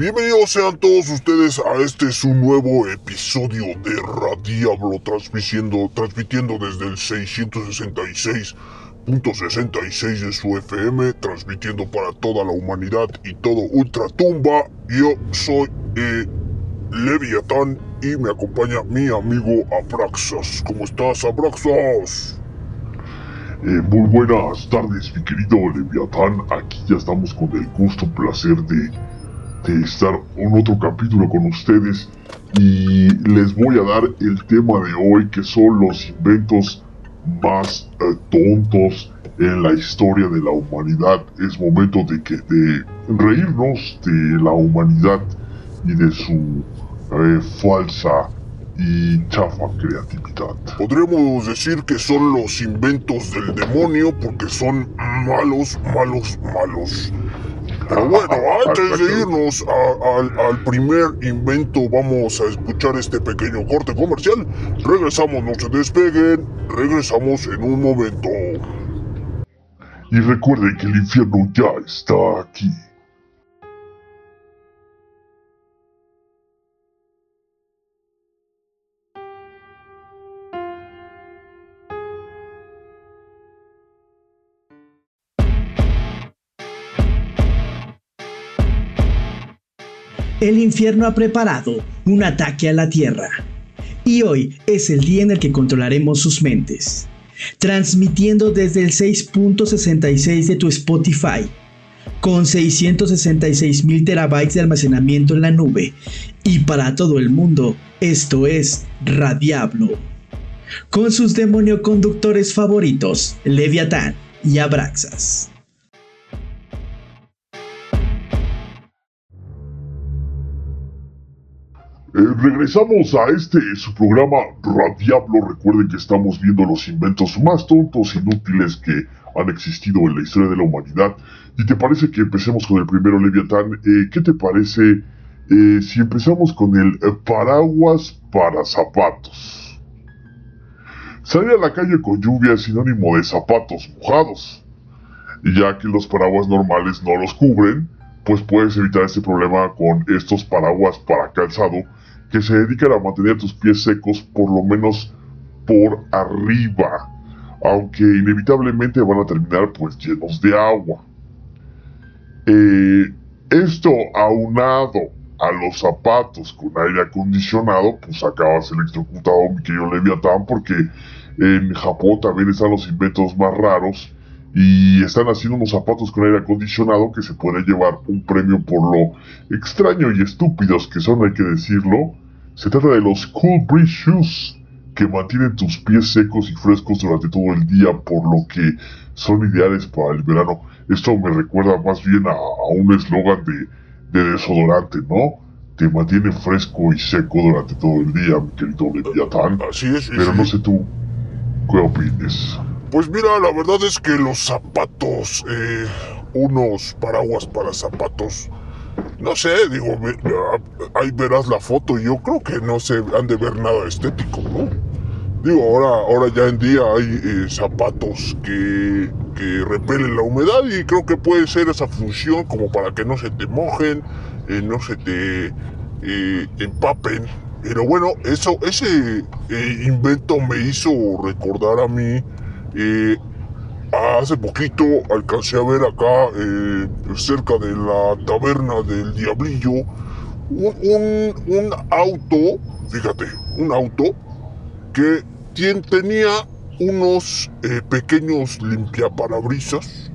Bienvenidos sean todos ustedes a este su nuevo episodio de Radiablo transmitiendo, transmitiendo desde el 666.66 de su FM, transmitiendo para toda la humanidad y todo Ultratumba. Yo soy eh, Leviatán y me acompaña mi amigo Abraxas. ¿Cómo estás, Abraxas? Eh, muy buenas tardes, mi querido Leviatán. Aquí ya estamos con el gusto, placer de, estar en otro capítulo con ustedes. Y les voy a dar el tema de hoy, que son los inventos más eh, tontos en la historia de la humanidad. Es momento de que de reírnos de la humanidad y de su eh, falsa y chafa creatividad. Podríamos decir que son los inventos del demonio porque son malos, malos, malos. Pero bueno, antes de irnos a- al primer invento, vamos a escuchar este pequeño corte comercial. Regresamos, no se despeguen. Regresamos en un momento. Y recuerden que el infierno ya está aquí. El infierno ha preparado un ataque a la Tierra. Y hoy es el día en el que controlaremos sus mentes. Transmitiendo desde el 6.66 de tu Spotify. Con 666 mil terabytes de almacenamiento en la nube. Y para todo el mundo, esto es Radiablo. Con sus demonio conductores favoritos, Leviatán y Abraxas. Eh, regresamos a este su programa Radiablo. Recuerden que estamos viendo los inventos más tontos, inútiles que han existido en la historia de la humanidad. ¿Y te parece que empecemos con el primero, Leviatán? Eh, ¿Qué te parece eh, si empezamos con el paraguas para zapatos? Salir a la calle con lluvia es sinónimo de zapatos mojados. Ya que los paraguas normales no los cubren, pues puedes evitar este problema con estos paraguas para calzado que se dedican a mantener tus pies secos por lo menos por arriba, aunque inevitablemente van a terminar pues llenos de agua. Eh, esto aunado a los zapatos con aire acondicionado, pues acabas electrocutado, mi querido Leviatán, porque en Japón también están los inventos más raros y están haciendo unos zapatos con aire acondicionado que se puede llevar un premio por lo extraño y estúpidos que son, hay que decirlo. Se trata de los Cool Breeze Shoes, que mantienen tus pies secos y frescos durante todo el día, por lo que son ideales para el verano. Esto me recuerda más bien a, a un eslogan de, de desodorante, ¿no? Te mantiene fresco y seco durante todo el día, mi querido Leviatán. Así es. sí, Pero sí. no sé tú, ¿qué opines? Pues mira, la verdad es que los zapatos, eh, unos paraguas para zapatos, no sé, digo, ah, ahí verás la foto y yo creo que no se han de ver nada estético, ¿no? Digo, ahora, ahora ya en día hay eh, zapatos que, que repelen la humedad y creo que puede ser esa función como para que no se te mojen, eh, no se te empapen. Pero bueno, eso, ese invento me hizo recordar a mí eh, hace poquito alcancé a ver acá, eh, cerca de la taberna del Diablillo, un, auto, fíjate, un auto que tenía unos eh, pequeños limpiaparabrisas,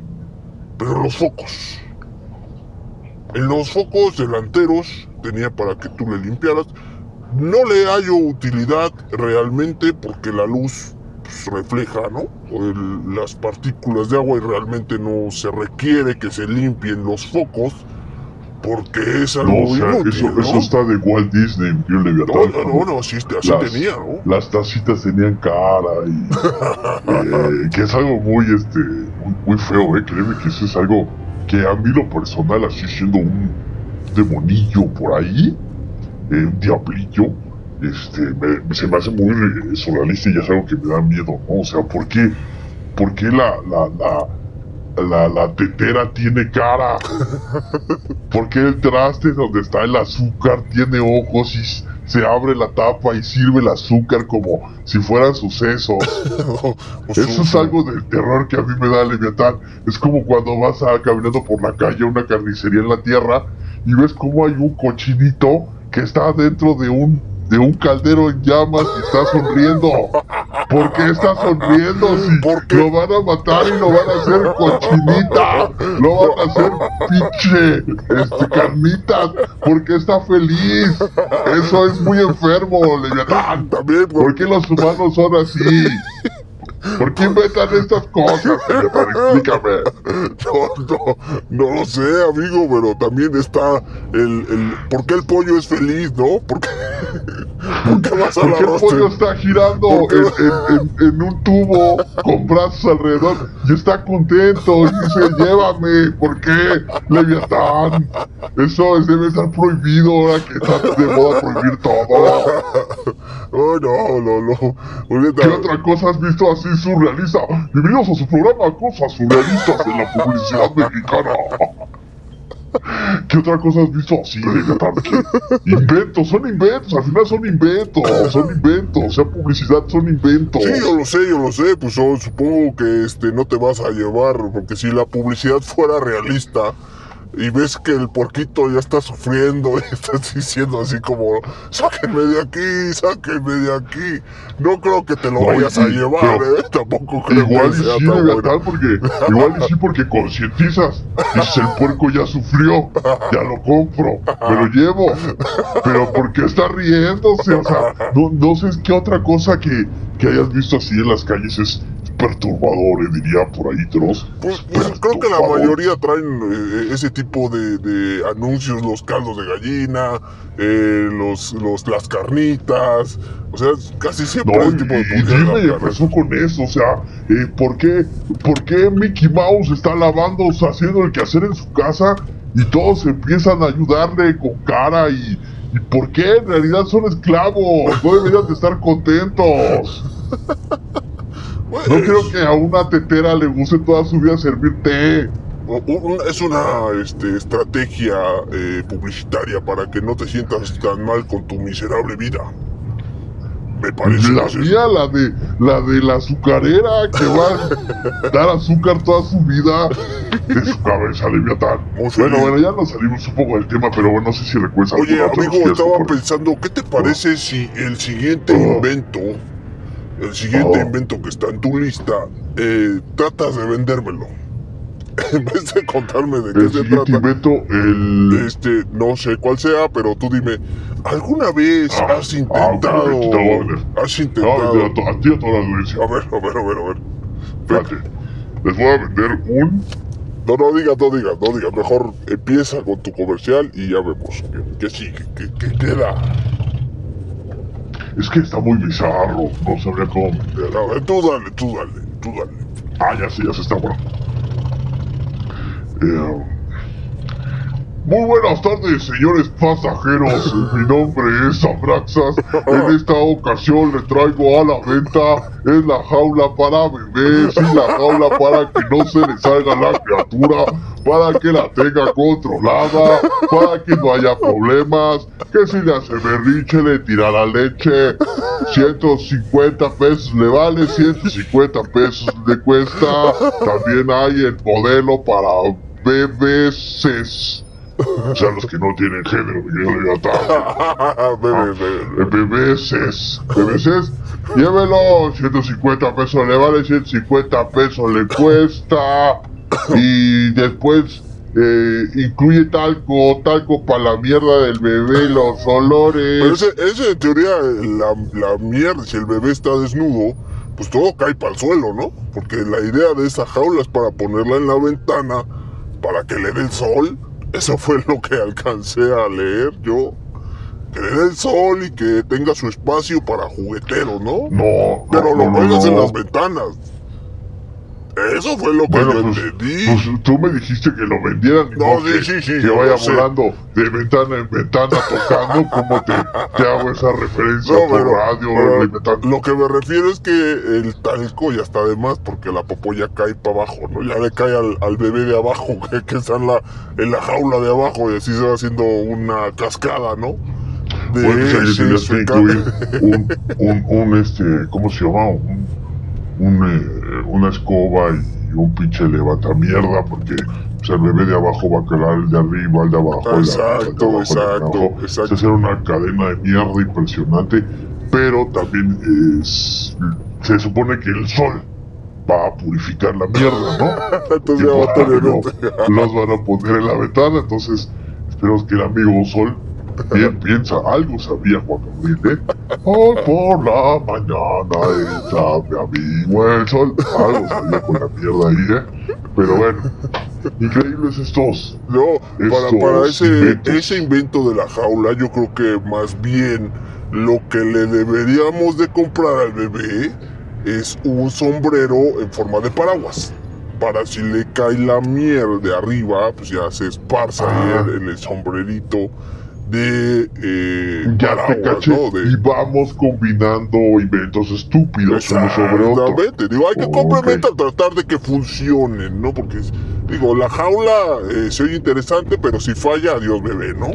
pero los focos. En los focos delanteros tenía para que tú le limpiaras. No le hallo utilidad realmente porque la luz pues, refleja, ¿no? El- las partículas de agua y realmente no se requiere que se limpien los focos porque es algo No, o sea, inútil, eso, ¿no? eso está de Walt Disney, mi querido No, Leviatán. no, no, no, sí, así Las- tenía, ¿no? Las tacitas tenían cara y. eh, que es algo muy, este, muy, muy feo, ¿eh? Créeme que eso es algo que a mí lo personal, así siendo un demonillo por ahí, eh, un diablillo, este, me- se me hace muy surrealista y es algo que me da miedo, ¿no? O sea, ¿por qué, por qué la, la, la, la, la tetera tiene cara? ¿Por qué el traste donde está el azúcar tiene ojos y se abre la tapa y sirve el azúcar como si fueran sucesos. Eso es algo del terror que a mí me da Leviatán. Es como cuando vas a, caminando por la calle a una carnicería en la tierra y ves como hay un cochinito que está dentro de un de un caldero en llamas y está sonriendo. ¿Por qué está sonriendo? Si lo van a matar y lo van a hacer cochinita, lo van a hacer pinche este, carnitas, porque está feliz. Eso es muy enfermo, Leviatán. También, ¿por qué los humanos son así? ¿Por qué inventan estas cosas? Explícame. No, no, no lo sé, amigo, pero también está el, el... ¿Por qué el pollo es feliz, no? ¿Por qué, ¿Por qué vas a ¿Por qué el pollo está girando en, en, en, un tubo con brazos alrededor y está contento y dice, llévame? ¿Por qué? Leviatán. Eso debe estar prohibido ahora que está de moda prohibir todo. Oh, no, no, no. ¿Qué otra cosa has visto así surrealista. Bienvenidos a su programa Cosas Surrealistas de la Publicidad Mexicana. ¿Qué otra cosa has visto así Inventos, son inventos, al final son inventos, son inventos, o sea, publicidad son inventos. Sí, yo lo sé, yo lo sé, pues supongo que este no te vas a llevar, porque si la publicidad fuera realista, y ves que el porquito ya está sufriendo y estás diciendo así como, sáquenme de aquí, sáquenme de aquí. No creo que te lo vayas a llevar, ¿eh? Tampoco creo igual que sea sí, tan porque Igual y sí porque concientizas. Dices, el puerco ya sufrió, ya lo compro, me lo llevo. Pero ¿por qué está riéndose? O sea, no, no sé qué otra cosa que, que hayas visto así en las calles es perturbadores, diría por ahí, Dross. Pues, pues creo que la mayoría traen eh, ese tipo de, de, anuncios, los caldos de gallina, eh, los, los, las carnitas, o sea, casi siempre no, tipo de y, empezó con eso, o sea, eh, ¿por, qué, ¿por qué Mickey Mouse está lavando, o sea, haciendo el quehacer en su casa y todos empiezan a ayudarle con cara y... ¿Y por qué? En realidad son esclavos, no deberían de estar contentos. No creo que a una tetera le guste toda su vida servir té. Es una este, estrategia eh, publicitaria para que no te sientas tan mal con tu miserable vida. Me parece. La mía, la de la de la azucarera que va a dar azúcar toda su vida de su cabeza, Leviatán. Bueno, bueno, ya nos salimos un poco del tema, pero bueno, no sé si recuerdas Oye, amigo, estaba pensando, ¿qué te parece si el siguiente oh. invento el siguiente oh. invento que está en tu lista, eh, tratas de vendérmelo. en vez de contarme de qué se trata. invento, el... Este, no sé cuál sea, pero tú dime, ¿alguna vez ah, has ah, intentado... Ah, has intentado... No, a ti a toda la audiencia. A ver, a ver, a ver, a ver. Espérate, les voy a vender un... No, no digas, no digas, no digas. Mejor empieza con tu comercial y ya vemos qué sigue, qué, qué queda. Es que está muy bizarro, no sabría cómo ver, tú dale, tú dale, tú dale. Ah, ya sé, ya se está bueno. Eh, muy buenas tardes, señores pasajeros. Mi nombre es Abraxas. En esta ocasión le traigo a la venta es la jaula para bebés y la jaula para que no se le salga la criatura, para que la tenga controlada, para que no haya problemas, que si le hace berrinche le tira la leche. 150 pesos le vale, 150 pesos le cuesta. También hay el modelo para bebés sea, los que no tienen género. Bebés es. Bebés es. Llévelo, 150 pesos le vale, 150 pesos le cuesta. Y después eh, incluye talco, talco para la mierda del bebé, los olores. Pero ese, ese en teoría, la, la mierda, si el bebé está desnudo, pues todo cae para el suelo, ¿no? Porque la idea de esa jaula es para ponerla en la ventana, para que le dé el sol eso fue lo que alcancé a leer yo. Que le dé el sol y que tenga su espacio para juguetero, ¿no? No. Pero lo pongas en las ventanas. Eso fue lo que Bueno, yo pues, entendí. pues tú me dijiste que lo vendieran No, sí, que, sí, sí, que vaya lo sé. volando de ventana en ventana tocando. ¿Cómo te, te hago esa referencia No, por pero- radio? pero lo que me refiero es que el talco ya está de más porque la popó ya cae para abajo, ¿no? Ya le cae al, al bebé de abajo que, que está en la, en la jaula de abajo y así se va haciendo una cascada, ¿no? De Bueno, pues tenías que incluir un, un, un, este, ¿cómo se llama? Un, un, eh, una escoba y un pinche levantamierda porque pues, el bebé de abajo va a calar el de arriba, el de abajo, Exacto, abajo, el de abajo, el de exacto, exacto. Se hace una cadena de mierda impresionante, pero también es, se supone que el sol va a purificar la mierda, ¿no? Entonces va a algo los van a poner en la ventana, entonces esperemos que el amigo Sol bien piensa, algo sabía Juan Gabriel, ¿eh? Hoy por la mañana está mi amigo el Sol, algo sabía con la mierda ahí, ¿eh? Pero bueno, increíbles estos. No, para, Estos para ese, inventos. ese invento de la jaula, yo creo que más bien lo que le deberíamos de comprar al bebé es un sombrero en forma de paraguas. Para si le cae la mierda de arriba, pues ya se esparza ahí Ah. en, en el sombrerito de eh, Ya te caché, ¿no? De- y vamos combinando inventos estúpidos uno sobre otro. Exactamente, digo, hay que complementar, tratar de que funcionen, ¿no? Porque, digo, la jaula eh, se oye interesante, pero si falla, adiós bebé, ¿no?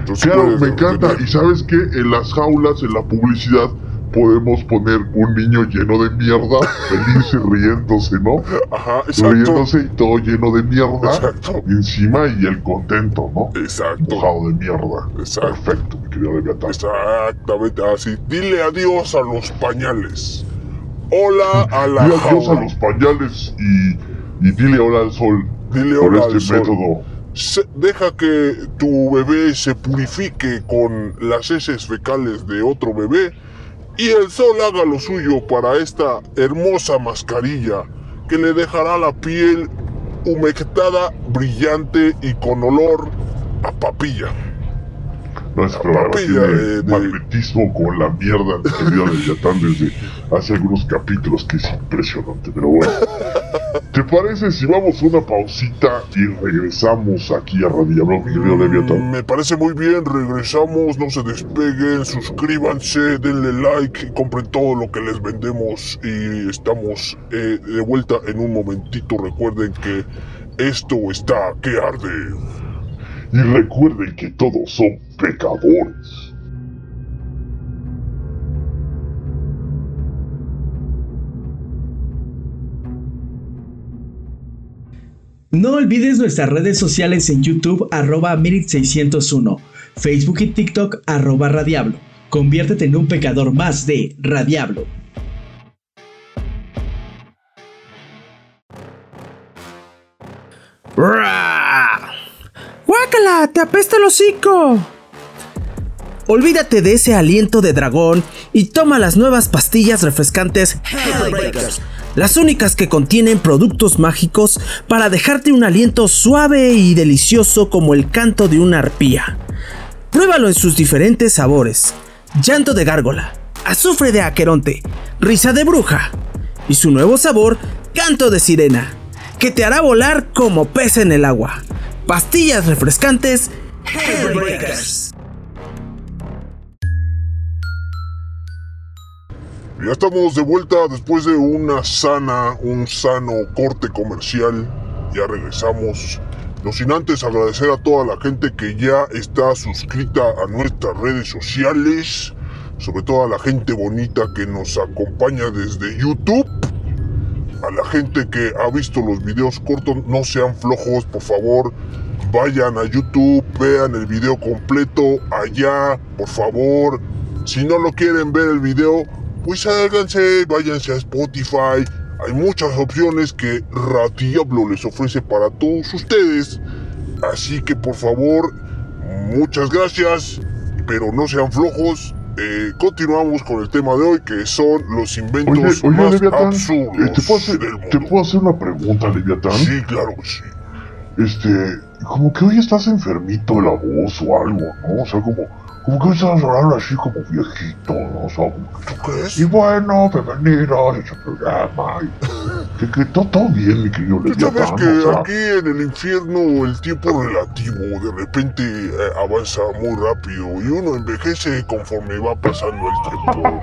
Entonces, Claro, me encanta. tener- Y sabes que en las jaulas, en la publicidad, podemos poner un niño lleno de mierda, feliz y riéndose, ¿no? Ajá, exacto. Riéndose y todo lleno de mierda. Exacto. Encima y el contento, ¿no? Exacto. Mojado de mierda. Exacto. Perfecto, mi querido Leviatán. Exactamente así. Dile adiós a los pañales. Hola a la Dile adiós a los pañales y, y dile hola al sol Dile por hola este al sol. método. Se- deja que tu bebé se purifique con las heces fecales de otro bebé y el sol haga lo suyo para esta hermosa mascarilla que le dejará la piel humectada, brillante y con olor a papilla. Tiene de- de- magnetismo con la mierda, mi querido Leviatán, desde hace algunos capítulos que es impresionante, pero bueno. ¿Te parece si vamos a una pausita y regresamos aquí a Radio Blog, mi querido Leviatán? Mm, Me parece muy bien, regresamos, no se despeguen, suscríbanse, denle like, compren todo lo que les vendemos y estamos eh, de vuelta en un momentito. Recuerden que esto está que arde. Y recuerden que todos son pecadores. No olvides nuestras redes sociales en YouTube arroba Mirit601, Facebook y TikTok arroba Radiablo. Conviértete en un pecador más de Radiablo. ¡Ra! ¡Guácala! ¡Te apesta el hocico! Olvídate de ese aliento de dragón y toma las nuevas pastillas refrescantes Hellbreakers. Las únicas que contienen productos mágicos para dejarte un aliento suave y delicioso como el canto de una arpía. Pruébalo en sus diferentes sabores. Llanto de gárgola, azufre de aqueronte, risa de bruja y su nuevo sabor, canto de sirena, que te hará volar como pez en el agua. Pastillas refrescantes Hellbreakers. Ya estamos de vuelta después de una sana, un sano corte comercial. Ya regresamos. No sin antes agradecer a toda la gente que ya está suscrita a nuestras redes sociales. Sobre todo a la gente bonita que nos acompaña desde YouTube. A la gente que ha visto los videos cortos, no sean flojos, por favor. Vayan a YouTube, vean el video completo allá, por favor. Si no lo quieren ver el video, pues sálganse, váyanse a Spotify. Hay muchas opciones que Radiablo les ofrece para todos ustedes. Así que por favor, muchas gracias, pero no sean flojos. Eh, continuamos con el tema de hoy, que son los inventos Oye, oye, más Leviatán, absurdos eh, ¿te, puedo hacer, del mundo. ¿te puedo hacer una pregunta, Leviatán? Sí, claro que sí. Este, como que hoy estás enfermito de la voz o algo, ¿no? O sea, como, como que estaba hablando así como viejito, ¿no? O sea, ¿Tú crees? y bueno, bienvenidos a este programa. y que, que todo, todo bien, mi querido Tú sabes que o sea, aquí en el infierno el tiempo relativo de repente eh, avanza muy rápido y uno envejece conforme va pasando el tiempo.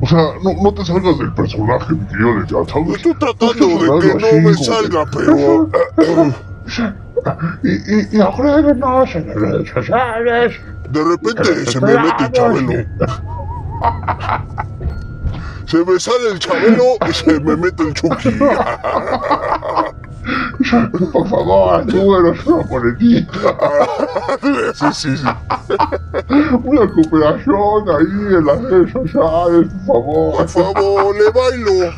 O sea, no, no te salgas del personaje, mi querido Leviatán. Estoy tratando de que no me salga, pero... eh, Y, y, y agréguenos en las redes sociales. De repente se me mete el chabelo. Se me sale el chabelo y se me mete el chucky. Por favor, ayúdenos una monedita. Sí, sí, sí. Una cooperación ahí en las redes sociales, por favor. Por favor, le bailo.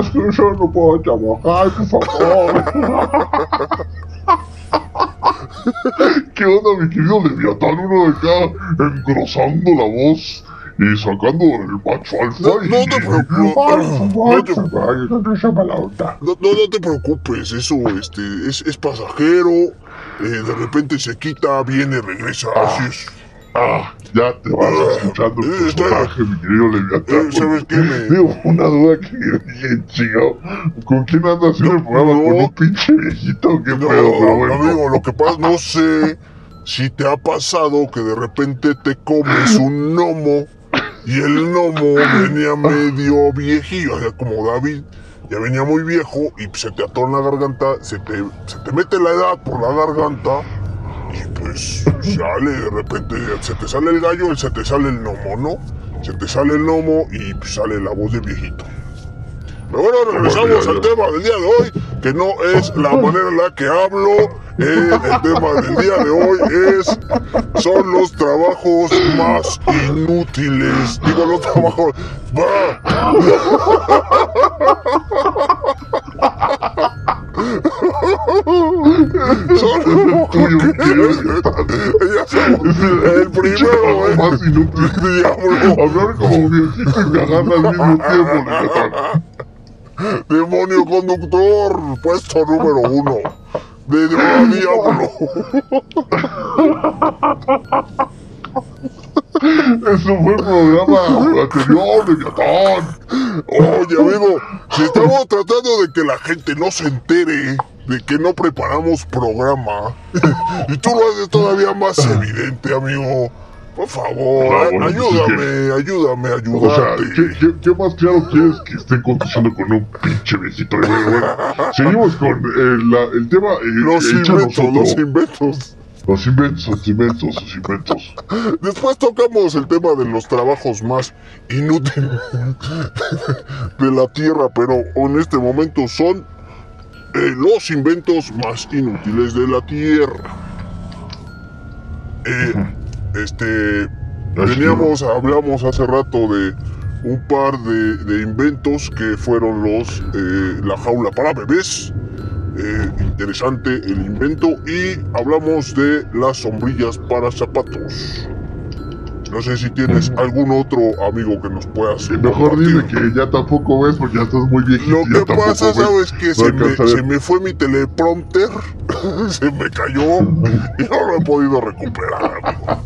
Es que yo no puedo trabajar, por favor. ¿Qué onda, mi querido Leviatán? Uno de acá engrosando la voz y sacando el macho alfa. No, no te preocupes. Ay, por No te- favor, por favor, no te llama la onda. No, no, no te preocupes, eso este, es, es pasajero. eh, de repente se quita, viene, regresa. Así es. Ah, ya te vas escuchando el Eh, personaje, mi querido Leviatán. Eh, ¿sabes qué? Me- Tengo una duda que chingado. ¿Con quién andas haciendo el programa? no. ¿Con un pinche viejito? ¿Qué No, pedo? Pero bueno. amigo, lo que pasa, no sé si te ha pasado que de repente te comes un gnomo y el gnomo venía medio viejillo, o sea, como David, ya venía muy viejo y se te en la garganta, se te, se te mete la edad por la garganta y pues sale de repente, se te sale el gallo se te sale el gnomo, ¿no? Se te sale el gnomo y sale la voz de viejito. Pero bueno, regresamos al tema del día de hoy, que no es la manera en la que hablo. eh, el tema del día de hoy es son los trabajos más inútiles. Digo los trabajos. Son el primero es Más inútil. Hablar como viejito y cagar al mismo tiempo. Demonio conductor, puesto número uno. De diablo. Eso fue el programa anterior, Leviatán. Oye, amigo, si estamos tratando de que la gente no se entere de que no preparamos programa, y tú lo haces todavía más evidente, amigo. Por favor, Ah, bueno, es ayúdame, ayúdame, O sea, ayúdame. ¿qué, qué, qué más claro quieres que estén conduciendo con un pinche viejito? Bueno, bueno, seguimos con eh, la- el tema. eh, Los inventos, los inventos. Los inventos, los inventos, los inventos. Después tocamos el tema de los trabajos más inútiles de la Tierra, pero en este momento son eh, los inventos más inútiles de la Tierra. Eh, este, teníamos, hablamos hace rato de un par de, de inventos que fueron los, eh, la jaula para bebés. Eh, interesante el invento y hablamos de las sombrillas para zapatos. No sé si tienes algún otro amigo que nos puedas Mejor dime que ya tampoco ves porque ya estás muy viejito. Lo que pasa, ves. sabes que No se, me, se me fue mi teleprompter, se me cayó y no lo he podido recuperar, amigo.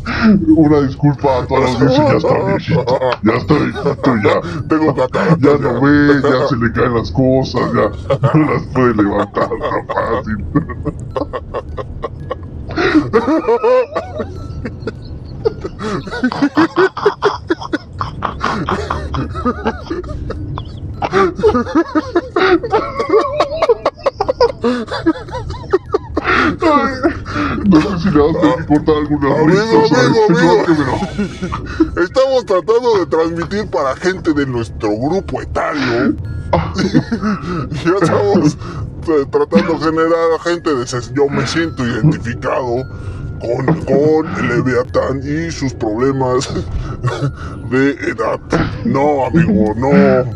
Una disculpa a toda la audiencia, ya está viejito. Ya está viejito, ya. Tengo catarata. Ya no ve, ya se le caen las cosas, ya no las puede levantar tan fácil. No sé si le vas a tener que cortar algunas Amigo, risas amigo, este amigo. bloque, pero Estamos tratando de transmitir para gente de nuestro grupo etario. ya estamos eh, tratando de generar a gente de yo me siento identificado con, con Leviatán y sus problemas de edad. No, amigo, no.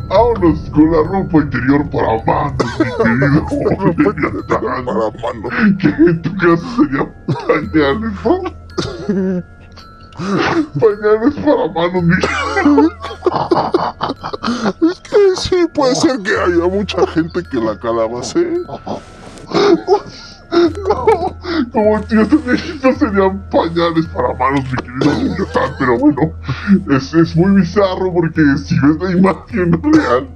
vámonos con la ropa interior para manos, mi querido Leviatán. Para mano. que en tu caso sería pañales, ¿no? pañales para manos, mi Es que sí, puede ser que haya mucha gente que la calabace. Como tío, estos viejitos serían pañales para manos, mi querido Yucatán, pero bueno, es, es muy bizarro porque si ves la imagen real,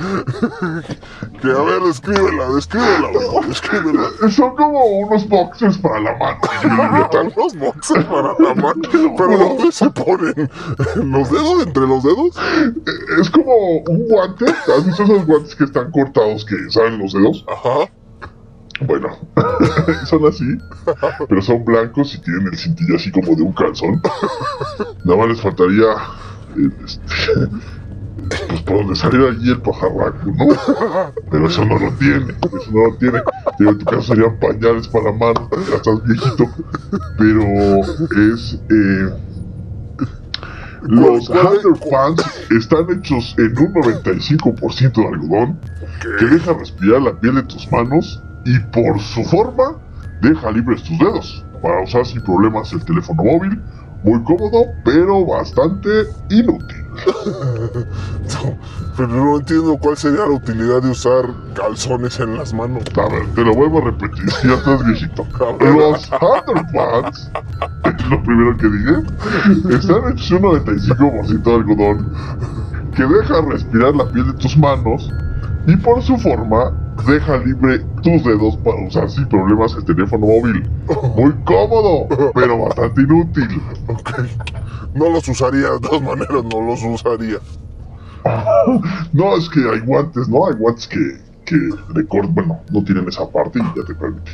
Que a ver, descríbela, descríbela, descríbela. son como unos boxers para la mano. los boxes para la mano, pero ¿dónde se ponen? ¿En los dedos? ¿Entre los dedos? Es como un guante, ¿has visto esos guantes que están cortados que salen los dedos? Ajá. Bueno, son así, pero son blancos y tienen el cintillo así como de un calzón. Nada más les faltaría, eh, este, pues por donde saliera allí el pajarraco, ¿no? Pero eso no lo tiene, eso no lo tiene. Digo, en tu caso serían pañales para mano, ya estás viejito, pero es... Eh, los ¿Cuál- cuál- underpants están hechos en un 95% de algodón que deja respirar la piel de tus manos y por su forma deja libres tus dedos para usar sin problemas el teléfono móvil. Muy cómodo, pero bastante inútil. No, pero no entiendo cuál sería la utilidad de usar calzones en las manos. A ver, te lo vuelvo a repetir, ya estás viejito. Los underpants, es lo primero que dije, están hechos un 95% de algodón que deja respirar la piel de tus manos y por su forma deja libre tus dedos para usar sin problemas el teléfono móvil. Muy cómodo, pero bastante inútil. Ok. No los usaría, de todas maneras no los usaría. No, es que hay guantes, ¿no? Hay guantes que, que de corte, bueno, no tienen esa parte y ya te permite.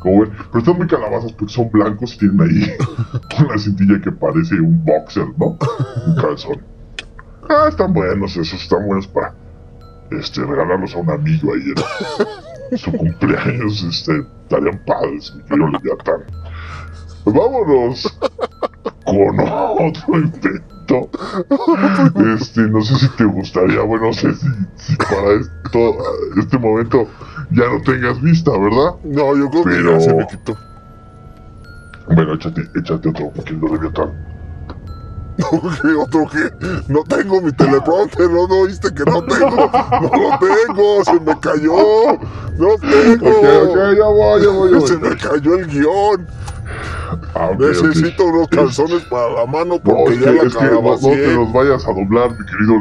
Como ven, pero están muy calabazas porque son blancos y tienen ahí una cintilla que parece un boxer, ¿no? Un calzón. Ah, están buenos esos, están buenos para este, regalarlos a un amigo ahí en su cumpleaños, este, estarían padres, mi querido Leviatán. Vámonos con otro invento. Este, no sé si te gustaría, bueno, no sé si, si para esto, este momento ya no tengas vista, ¿verdad? No, yo creo que Pero- ya se me quitó. Bueno, échate, échate otro, mi querido Leviatán. ¿Qué otro que? No tengo mi teleprompter, ¿no? ¿No viste que no tengo? No lo tengo, se me cayó. No tengo. Ok, ok, ya voy, ya voy, ya voy. Se me cayó el guion. Ah. Necesito unos calzones para la mano No, porque es ya la es que no, no te los vayas a doblar, mi querido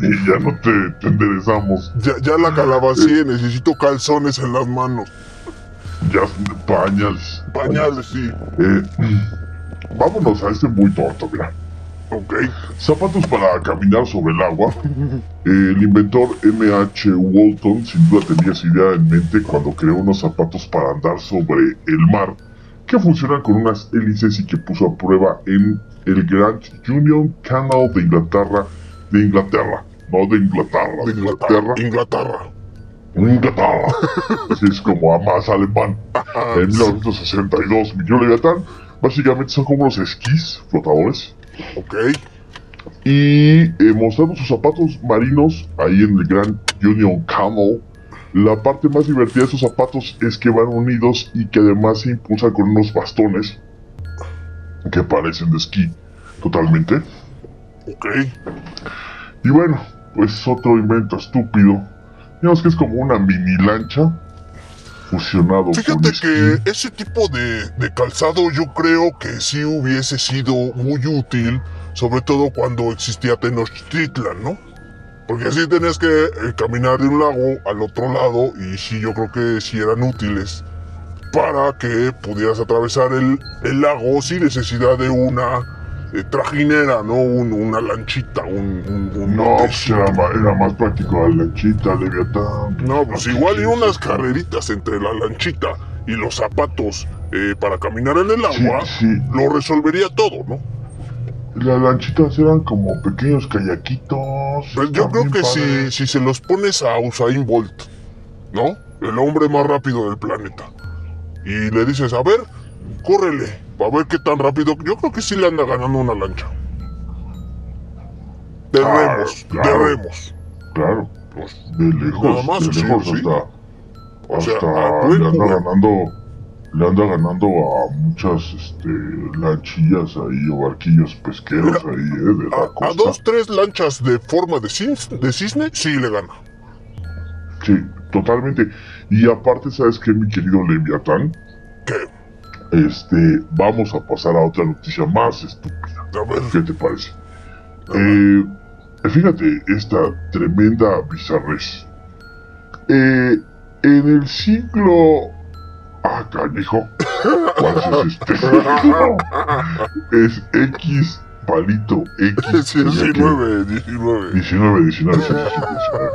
y ya no te, te enderezamos. Ya, ya la calabacié, necesito calzones en las manos. Ya pañales. Pañales, sí. Eh, vámonos a este muy tonto, mira. Ok. Zapatos para caminar sobre el agua. El inventor M.H. Walton sin duda tenía esa idea en mente cuando creó unos zapatos para andar sobre el mar que funcionan con unas hélices y que puso a prueba en el Grand Union Canal de Inglaterra. De Inglaterra, no de Inglaterra, De Inglaterra. Inglaterra. Inglaterra. Así es como a más alemán. En 1962, mi querido Leviatán. Básicamente son como unos esquís flotadores Ok. y eh, mostrando sus zapatos marinos ahí en el Grand Union Camel. La parte más divertida de esos zapatos es que van unidos y que además se impulsan con unos bastones que parecen de esquí totalmente. Ok. Y bueno, pues otro invento estúpido. Digamos que es como una mini lancha fusionado con Fíjate esquí. que ese tipo de, de calzado yo creo que sí hubiese sido muy útil, sobre todo cuando existía Tenochtitlan, ¿no? Porque así tenías que eh, caminar de un lago al otro lado y sí yo creo que sí eran útiles para que pudieras atravesar el, el lago sin necesidad de una eh, trajinera, ¿no? Un- una lanchita, un, un, un No, pues era, más práctico la lanchita, Leviatán. No, pues igual y unas carreritas entre la lanchita y los zapatos eh, para caminar en el Sí, agua sí. lo resolvería todo, ¿no? Las lanchitas eran como pequeños kayakitos. Pues yo creo que si, si se los pones a Usain Bolt, ¿no? El hombre más rápido del planeta. Y le dices, a ver, córrele, a ver qué tan rápido. Yo creo que sí le anda ganando una lancha. De Ah, remos, de claro. remos. Claro, Pues, de lejos, Nada más, de sí, lejos sí. hasta, O sea, hasta a le anda ganando, le anda ganando a muchas este, lanchillas ahí o barquillos pesqueros ahí, eh, de la a, a costa. dos, tres lanchas de forma de cisne, de cisne sí le gana. Sí, totalmente. Y aparte, ¿sabes qué, mi querido Leviatán? ¿Qué? Este, vamos a pasar a otra noticia más estúpida. A ver. ¿Qué te parece? Eh, fíjate esta tremenda bizarrez. Eh, en el siglo... Ah, canijo. ¿Cuál es este? Es X palito X. Sí, 19, 19. 19, 19, sí, sí, sí, 19.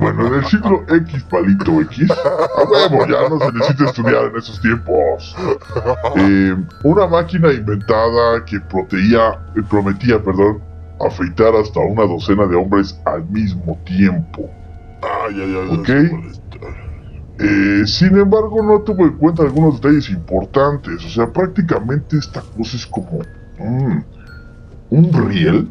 Bueno, en el siglo X palito X, a huevo, ya no se necesita estudiar en esos tiempos. Eh, una máquina inventada que proteía, eh, prometía, perdón, afeitar hasta una docena de hombres al mismo tiempo. Ay, ay, ay. Ok. ya sé cuál es. Eh, sin embargo, no tuvo en cuenta algunos detalles importantes. O sea, prácticamente esta cosa es como mm, un riel.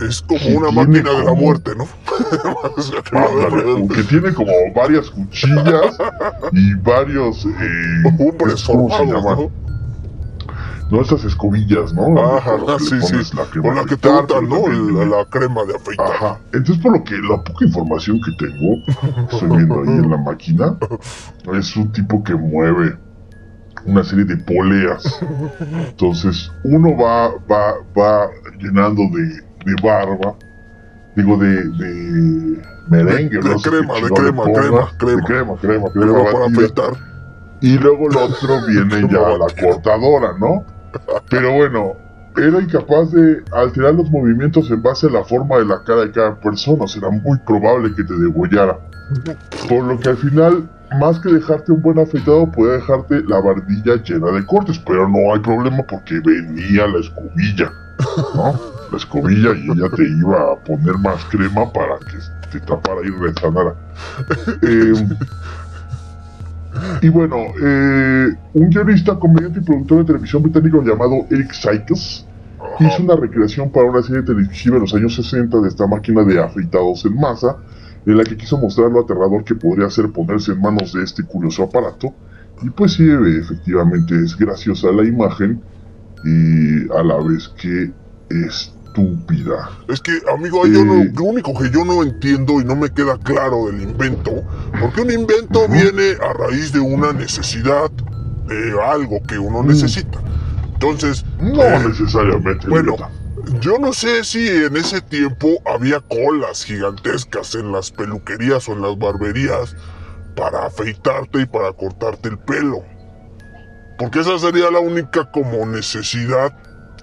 Es como una máquina de la muerte, ¿no? Que Ándale, tiene como varias cuchillas y varios eh, Hombres ¿cómo se formados? ¿no? Esas escobillas, ¿no? Ajá, sí, sí. la Con la que te untan, ¿no? tiene- la crema de afeitar. Ajá. Entonces, por lo que la poca información que tengo, estoy viendo ahí en la máquina, es un tipo que mueve una serie de poleas. Entonces, uno va, va, va llenando de, de barba, digo, de, de merengue, De- de no sé qué crema, de crema, pongas. crema, De crema. crema, crema, Crema crema para afeitar. Y luego el otro viene ya a la cortadora, ¿no? Pero bueno, era incapaz de alterar los movimientos en base a la forma de la cara de cada persona. Será muy probable que te degollara. Por lo que al final, más que dejarte un buen afeitado, puede dejarte la barbilla llena de cortes. Pero no hay problema porque venía la escobilla, ¿no? La escobilla y ella te iba a poner más crema para que te tapara y resanara. Eh, y bueno, eh, un guionista, comediante y productor de televisión británico llamado Eric Sykes hizo una recreación para una serie televisiva en los años 60 de esta máquina de afeitados en masa, en la que quiso mostrar lo aterrador que podría ser ponerse en manos de este curioso aparato. Y pues sí, efectivamente es graciosa la imagen y a la vez que estúpida. Es que, amigo, yo no, Eh. lo único que yo no entiendo y no me queda claro del invento, porque un invento viene a raíz de una necesidad, de algo que uno Mm. necesita. Entonces, No eh, necesariamente. bueno. Yo no sé si en ese tiempo había colas gigantescas en las peluquerías o en las barberías para afeitarte y para cortarte el pelo. Porque esa sería la única como necesidad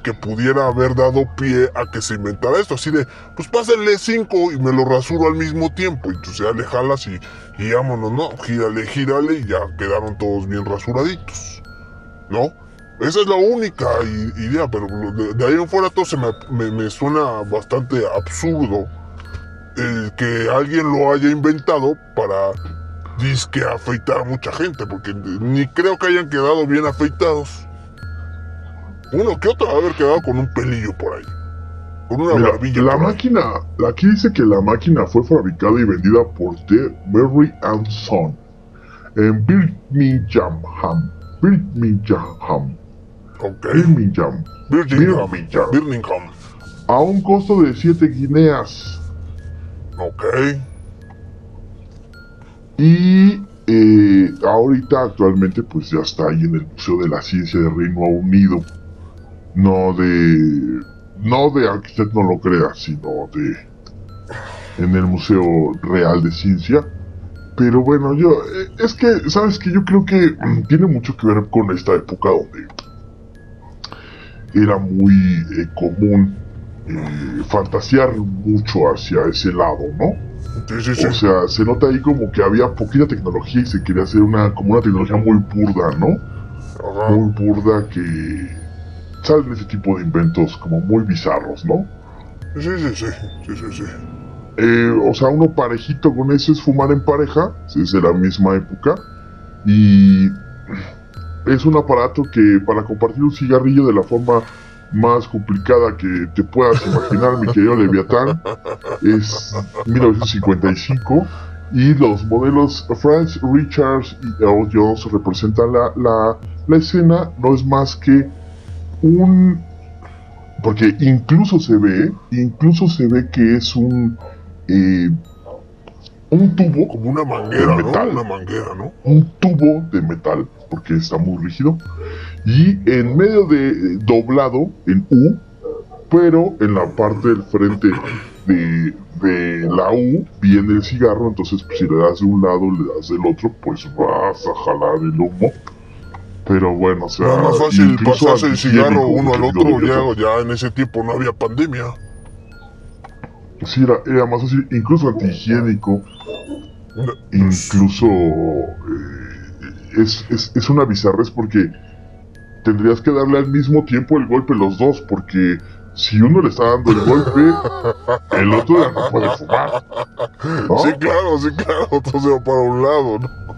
que pudiera haber dado pie a que se inventara esto. Así de, pues pásenle cinco y me lo rasuro al mismo tiempo. Y tú ya le jalas y, y vámonos, ¿no? Gírale, gírale y ya quedaron todos bien rasuraditos. ¿No? Esa es la única idea, pero de, de ahí en fuera todo se me, me- me suena bastante absurdo el que alguien lo haya inventado para disque afeitar a mucha gente, porque ni creo que hayan quedado bien afeitados. Uno que otro va a haber quedado con un pelillo por ahí. Con una Mira, barbilla la ahí. máquina, aquí dice que la máquina fue fabricada y vendida por The Mary and Son en Birmingham, Birmingham, Ok. Birmingham, Birmingham. Birmingham, Birmingham. a un costo de 7 guineas. Ok. Y eh, ahorita actualmente pues ya está ahí en el Museo de la Ciencia de Reino Unido. No de... No de, aunque usted no lo crea, sino de... En el Museo Real de Ciencia. Pero bueno, yo... eh, es que, ¿sabes que Yo creo que tiene mucho que ver con esta época donde... Era muy eh, común eh, fantasear mucho hacia ese lado, ¿no? Sí, sí, sí. O sea, se nota ahí como que había poquita tecnología y se quería hacer una como una tecnología muy burda, ¿no? Ajá. Muy burda que salen ese tipo de inventos como muy bizarros, ¿no? Sí, sí, sí. Sí, sí, sí. Eh, o sea, uno parejito con eso es fumar en pareja, es de la misma época, y es un aparato que para compartir un cigarrillo de la forma más complicada que te puedas imaginar, mi querido Leviatán, es 1955 y los modelos Franz Richards y Earl Jones representan la, la, la escena, no es más que un... Porque incluso se ve, incluso se ve que es un... eh, un tubo Como una manguera, De ¿no? metal. Una manguera, ¿no? un tubo de metal, porque está muy rígido, y en medio de doblado en U, pero en la parte del frente de, de la U viene el cigarro, entonces pues, si le das de un lado, le das del otro, pues vas a jalar el humo. Pero bueno, o sea, Era más fácil pasarse el cigarro uno al otro, ya, ya en ese tiempo no había pandemia. Sí, era, era más fácil, incluso antihigiénico, incluso eh, es, es, es una bizarrez porque tendrías que darle al mismo tiempo el golpe los dos, porque si uno le está dando el golpe, el otro ya no puede fumar. ¿no? Sí, claro, sí, claro, entonces va para un lado, ¿no?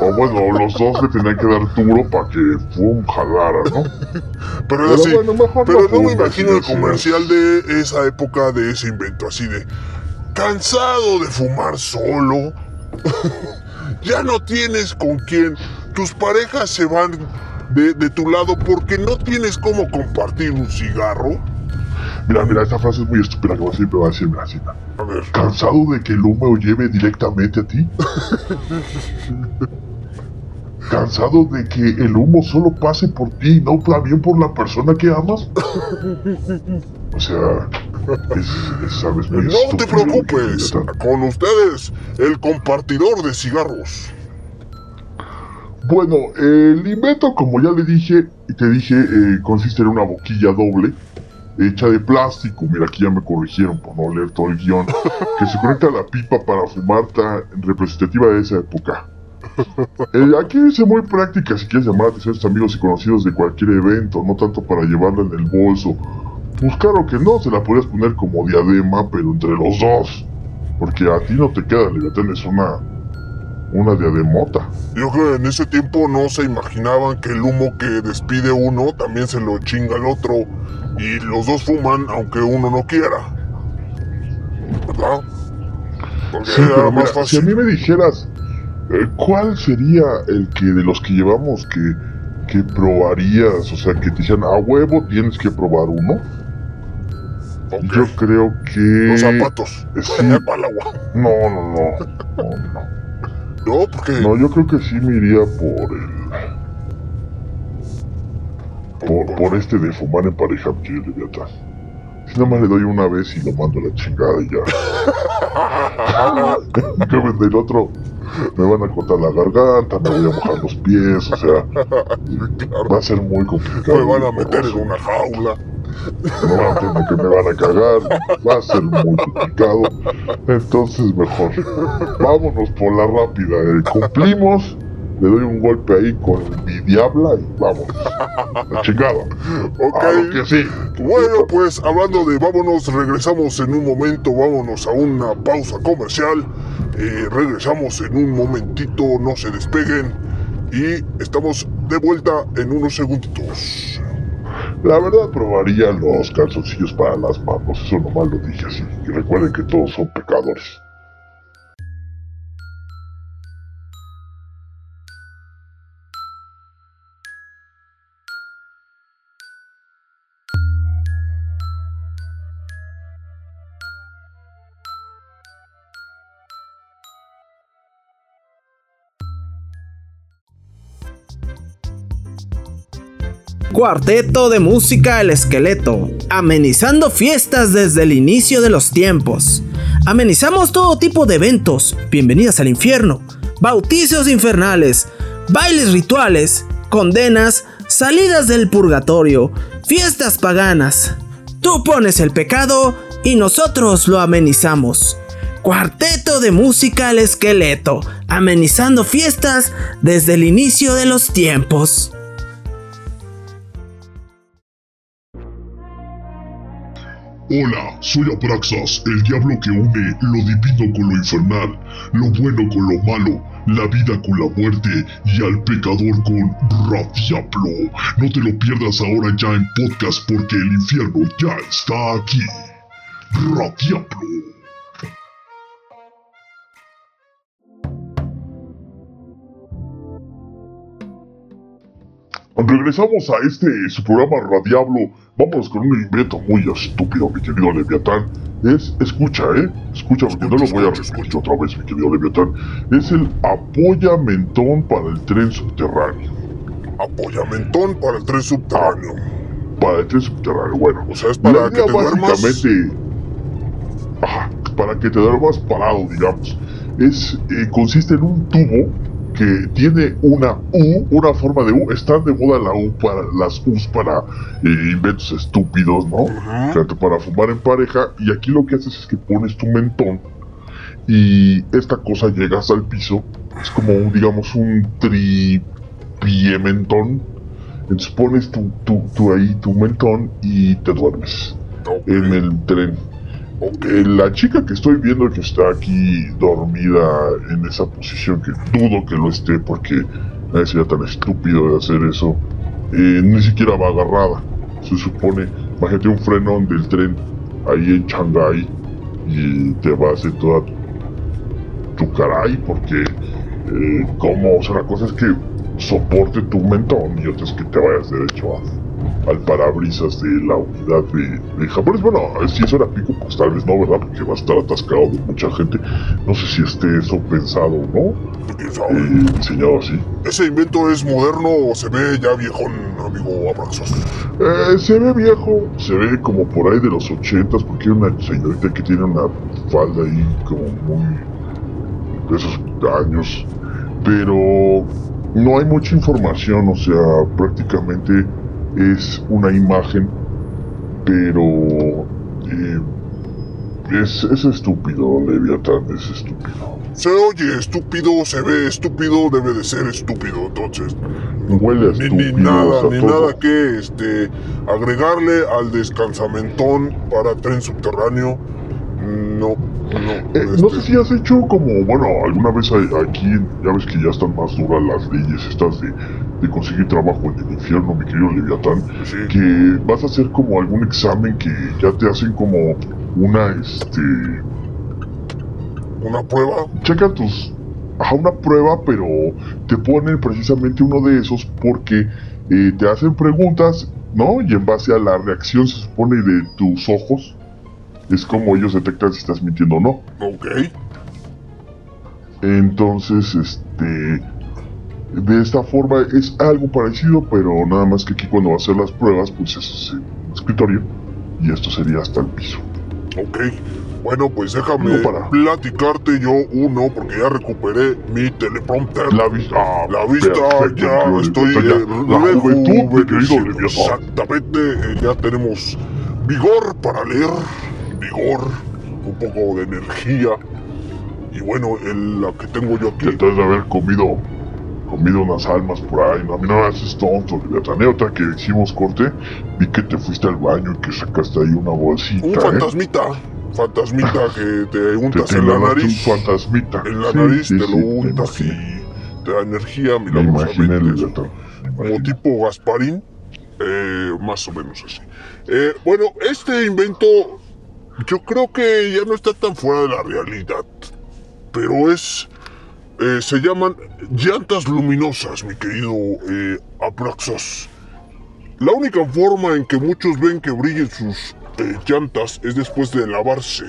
O bueno, los dos le tenían que dar duro para que fum jalara, ¿no? Pero Pero así. bueno, mejor Pero no me imagino el comercial de esa época de ese invento, así de cansado de fumar solo. ya no tienes con quién. Tus parejas se van de, de tu lado porque no tienes cómo compartir un cigarro. Mira, mira, esta frase es muy estúpida que va a siempre va a decir, mira, así, mira. A ver, ¿Cansado de que el humo lleve directamente a ti? ¿Cansado de que el humo solo pase por ti y no también por la persona que amas? O sea, es, es, ¿sabes? Muy no te preocupes. Con ustedes, el compartidor de cigarros. Bueno, el invento, como ya le dije, y te dije, eh, consiste en una boquilla doble, hecha de plástico. Mira, aquí ya me corrigieron por no leer todo el guion. Que se conecta a la pipa para fumar tan representativa de esa época. Eh, aquí dice muy práctica si quieres llamar a tus amigos y conocidos de cualquier evento, no tanto para llevarla en el bolso. Pues claro que no, se la podrías poner como diadema, pero entre los dos. Porque a ti no te queda, Leviatán, es una, una diademota. Yo creo que en ese tiempo no se imaginaban que el humo que despide uno también se lo chinga el otro y los dos fuman aunque uno no quiera. ¿Verdad? Porque Sí, era pero más mira, si a fácil. mí me dijeras, eh, ¿cuál sería el que de los que llevamos que, que probarías? O sea, que te dijeran, a huevo tienes que probar uno. Yo creo que... Los zapatos. Sí. Para el. No, no, no. No, no. No, porque No, yo creo que sí me iría por el... Por, por este de fumar en pareja, que yo le voy. Si nada más le doy una vez y lo mando a la chingada y ya. que vende el otro. Me van a cortar la garganta, me voy a mojar los pies, o sea, va a ser muy complicado. me van a meter en una jaula. Me van a tener que me van a cagar, va a ser muy complicado. Entonces mejor, vámonos por la rápida. eh, cumplimos, le doy un golpe ahí con mi diabla y vamos. La chingada. Ok. Que sí. Bueno, pues hablando de vámonos, regresamos en un momento, vámonos a una pausa comercial. Eh, regresamos en un momentito, no se despeguen. Y estamos de vuelta en unos segunditos. La verdad probaría los calzoncillos para las manos, eso nomás lo dije así. Y recuerden que todos son pecadores. Cuarteto de música El Esqueleto, amenizando fiestas desde el inicio de los tiempos. Amenizamos todo tipo de eventos, bienvenidas al infierno, bautizos infernales, bailes rituales, condenas, salidas del purgatorio, fiestas paganas. Tú pones el pecado y nosotros lo amenizamos. Cuarteto de música El Esqueleto, amenizando fiestas desde el inicio de los tiempos. Hola, soy Abraxas, el diablo que une lo divino con lo infernal, lo bueno con lo malo, la vida con la muerte y al pecador con Radiablo. No te lo pierdas ahora ya en podcast porque el infierno ya está aquí. Radiablo. Regresamos a este su programa Radiablo. Vamos con un invento muy estúpido, mi querido Leviatán. es, escucha, ¿eh? Escucha, porque no lo voy a repetir otra vez, mi querido Leviatán. Es el apoyamentón para el tren subterráneo. Apoyamentón para el tren subterráneo. Para el tren subterráneo, bueno. O sea, es para que te duermas. básicamente, ajá, para que te duermas parado, digamos. Es, eh, consiste en un tubo que tiene una U, una forma de U. Está de moda la U para las U's para eh, inventos estúpidos, ¿no? Para fumar en pareja. Y aquí lo que haces es que pones tu mentón y esta cosa llega hasta el piso. Es como, un, digamos, un tripié mentón. Entonces pones tu, tu, tu ahí tu mentón y te duermes en el tren. La chica que estoy viendo que está aquí dormida en esa posición, que dudo que lo esté porque nadie sería tan estúpido de hacer eso, eh, ni siquiera va agarrada. Se supone, imagínate un frenón del tren ahí en Shanghái y te va a hacer toda tu caray porque eh, como, o sea, la cosa es que soporte tu mentón y otra es que te vayas derecho a, al parabrisas de la unidad de, de japonés. Bueno, si eso era pico, pues tal vez no, ¿verdad? Porque va a estar atascado de mucha gente. No sé si esté eso pensado o no, ¿Quién sabe? eh, diseñado así. ¿Ese invento es moderno o se ve ya viejón, amigo Abraxos? Eh, se ve viejo, se ve como por ahí de los ochentas, porque hay una señorita que tiene una falda ahí como muy de esos años, pero no hay mucha información, o sea, prácticamente es una imagen, pero eh, es, es estúpido, Leviatán, es estúpido. Se oye estúpido, se ve estúpido, debe de ser estúpido, entonces. Huele a Ni, ni nada, ni todo. nada que este agregarle al descansamentón para tren subterráneo. No, no. Eh, este, no sé si has hecho como, bueno, alguna vez aquí, ya ves que ya están más duras las leyes estas de, de conseguir trabajo en el infierno, mi querido Leviatán, sí. que vas a hacer como algún examen que ya te hacen como una, este, una prueba. checan tus, a una prueba, pero te ponen precisamente uno de esos porque eh, te hacen preguntas, ¿no? Y en base a la reacción se supone de tus ojos, es como ellos detectan si estás mintiendo o no. Ok. Entonces, este. De esta forma es algo parecido, pero nada más que aquí cuando va a hacer las pruebas, pues es el escritorio. Y esto sería hasta el piso. Ok. Bueno, pues déjame No para. platicarte yo uno, porque ya recuperé mi teleprompter. La vista. ah, La vista, perfecto, ya estoy Leviatán, eh, ya. La juventud, mi querido. Leviatán. Exactamente, eh, ya tenemos vigor para leer, vigor, un poco de energía. Y bueno, el, la que tengo yo aquí, has de haber comido. Comido unas almas por ahí. No, a mí no me haces tonto. Eh, Otra que hicimos corte, vi que te fuiste al baño y que sacaste ahí una bolsita. un ¿eh? fantasmita, fantasmita que te untas te en la nariz. un fantasmita. En la Sí, nariz sí, te lo untas y te da energía Me imaginé, milagrosamente. Me como imaginé. tipo Gasparín, eh, más o menos así. Eh, bueno, este invento yo creo que ya no está tan fuera de la realidad, pero es... eh, se llaman llantas luminosas, mi querido eh. La única forma en que muchos ven que brillen sus eh, llantas es después de lavarse.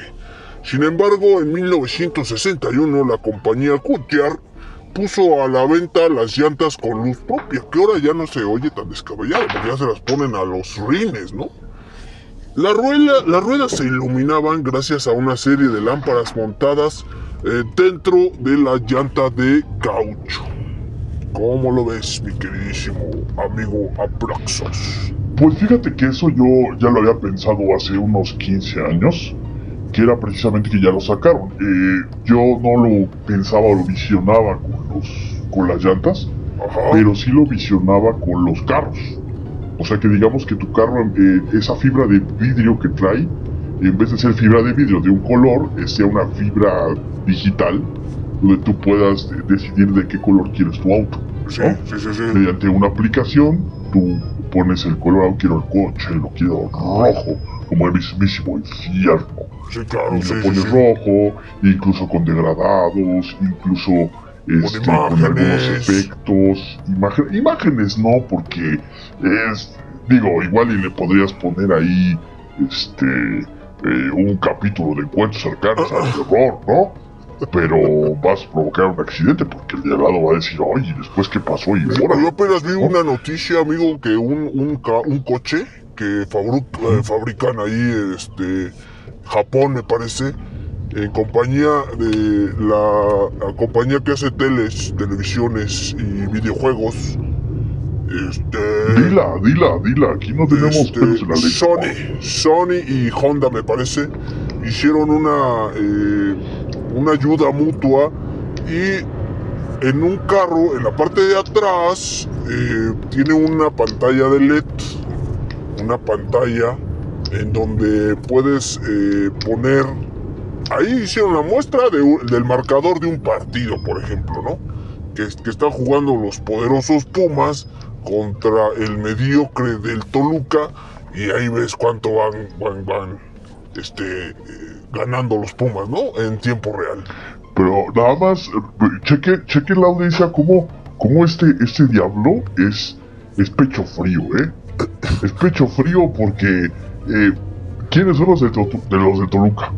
Sin embargo, en 1961 la compañía Goodyear puso a la venta las llantas con luz propia, que ahora ya no se oye tan descabellado, porque ya se las ponen a los rines, ¿no? La rueda- las ruedas se iluminaban gracias a una serie de lámparas montadas eh, dentro de la llanta de caucho. ¿Cómo lo ves, mi queridísimo amigo Apraxos? Pues fíjate que eso yo ya lo había pensado hace unos 15 años, que era precisamente que ya lo sacaron. Eh, yo no lo pensaba o lo visionaba con, los, con las llantas, Ajá. pero sí lo visionaba con los carros. O sea que digamos que tu carro, eh, esa fibra de vidrio que trae, en vez de ser fibra de vidrio de un color, sea una fibra digital, donde tú puedas decidir de qué color quieres tu auto. sí, ¿no? sí, sí, sí. mediante una aplicación, tú pones el color, ah, quiero el coche, lo quiero rojo, como el mismísimo infierno. Sí, claro, Y sí, lo pones rojo, incluso con degradados, incluso este, con algunos efectos, imagen- imágenes no, porque es, digo, igual y le podrías poner ahí, este, eh, un capítulo de encuentros cercanos al terror, ¿no? Pero vas a provocar un accidente porque el de al lado va a decir, oye, después qué pasó y ahora. Yo apenas vi una noticia, amigo, que un, un, ca- un coche que fabru- eh, fabrican ahí, este, Japón me parece, en compañía de la, la compañía que hace teles, televisiones y videojuegos, este... Dila, dila, dila, aquí no tenemos Este, pelos. Sony, Sony y Honda me parece hicieron una eh, una ayuda mutua y en un carro en la parte de atrás eh, tiene una pantalla de LED, una pantalla en donde puedes eh, poner ahí hicieron la muestra de del marcador de un partido, por ejemplo, ¿no? Que, que están jugando los poderosos Pumas contra el mediocre del Toluca y ahí ves cuánto van, van, van, este, eh, ganando los Pumas, ¿no? En tiempo real. Pero nada más, eh, cheque, cheque la audiencia cómo, cómo este, este diablo es, es pecho frío, ¿eh? Es pecho frío porque... eh, ¿Quiénes son los de, de los de Toluca?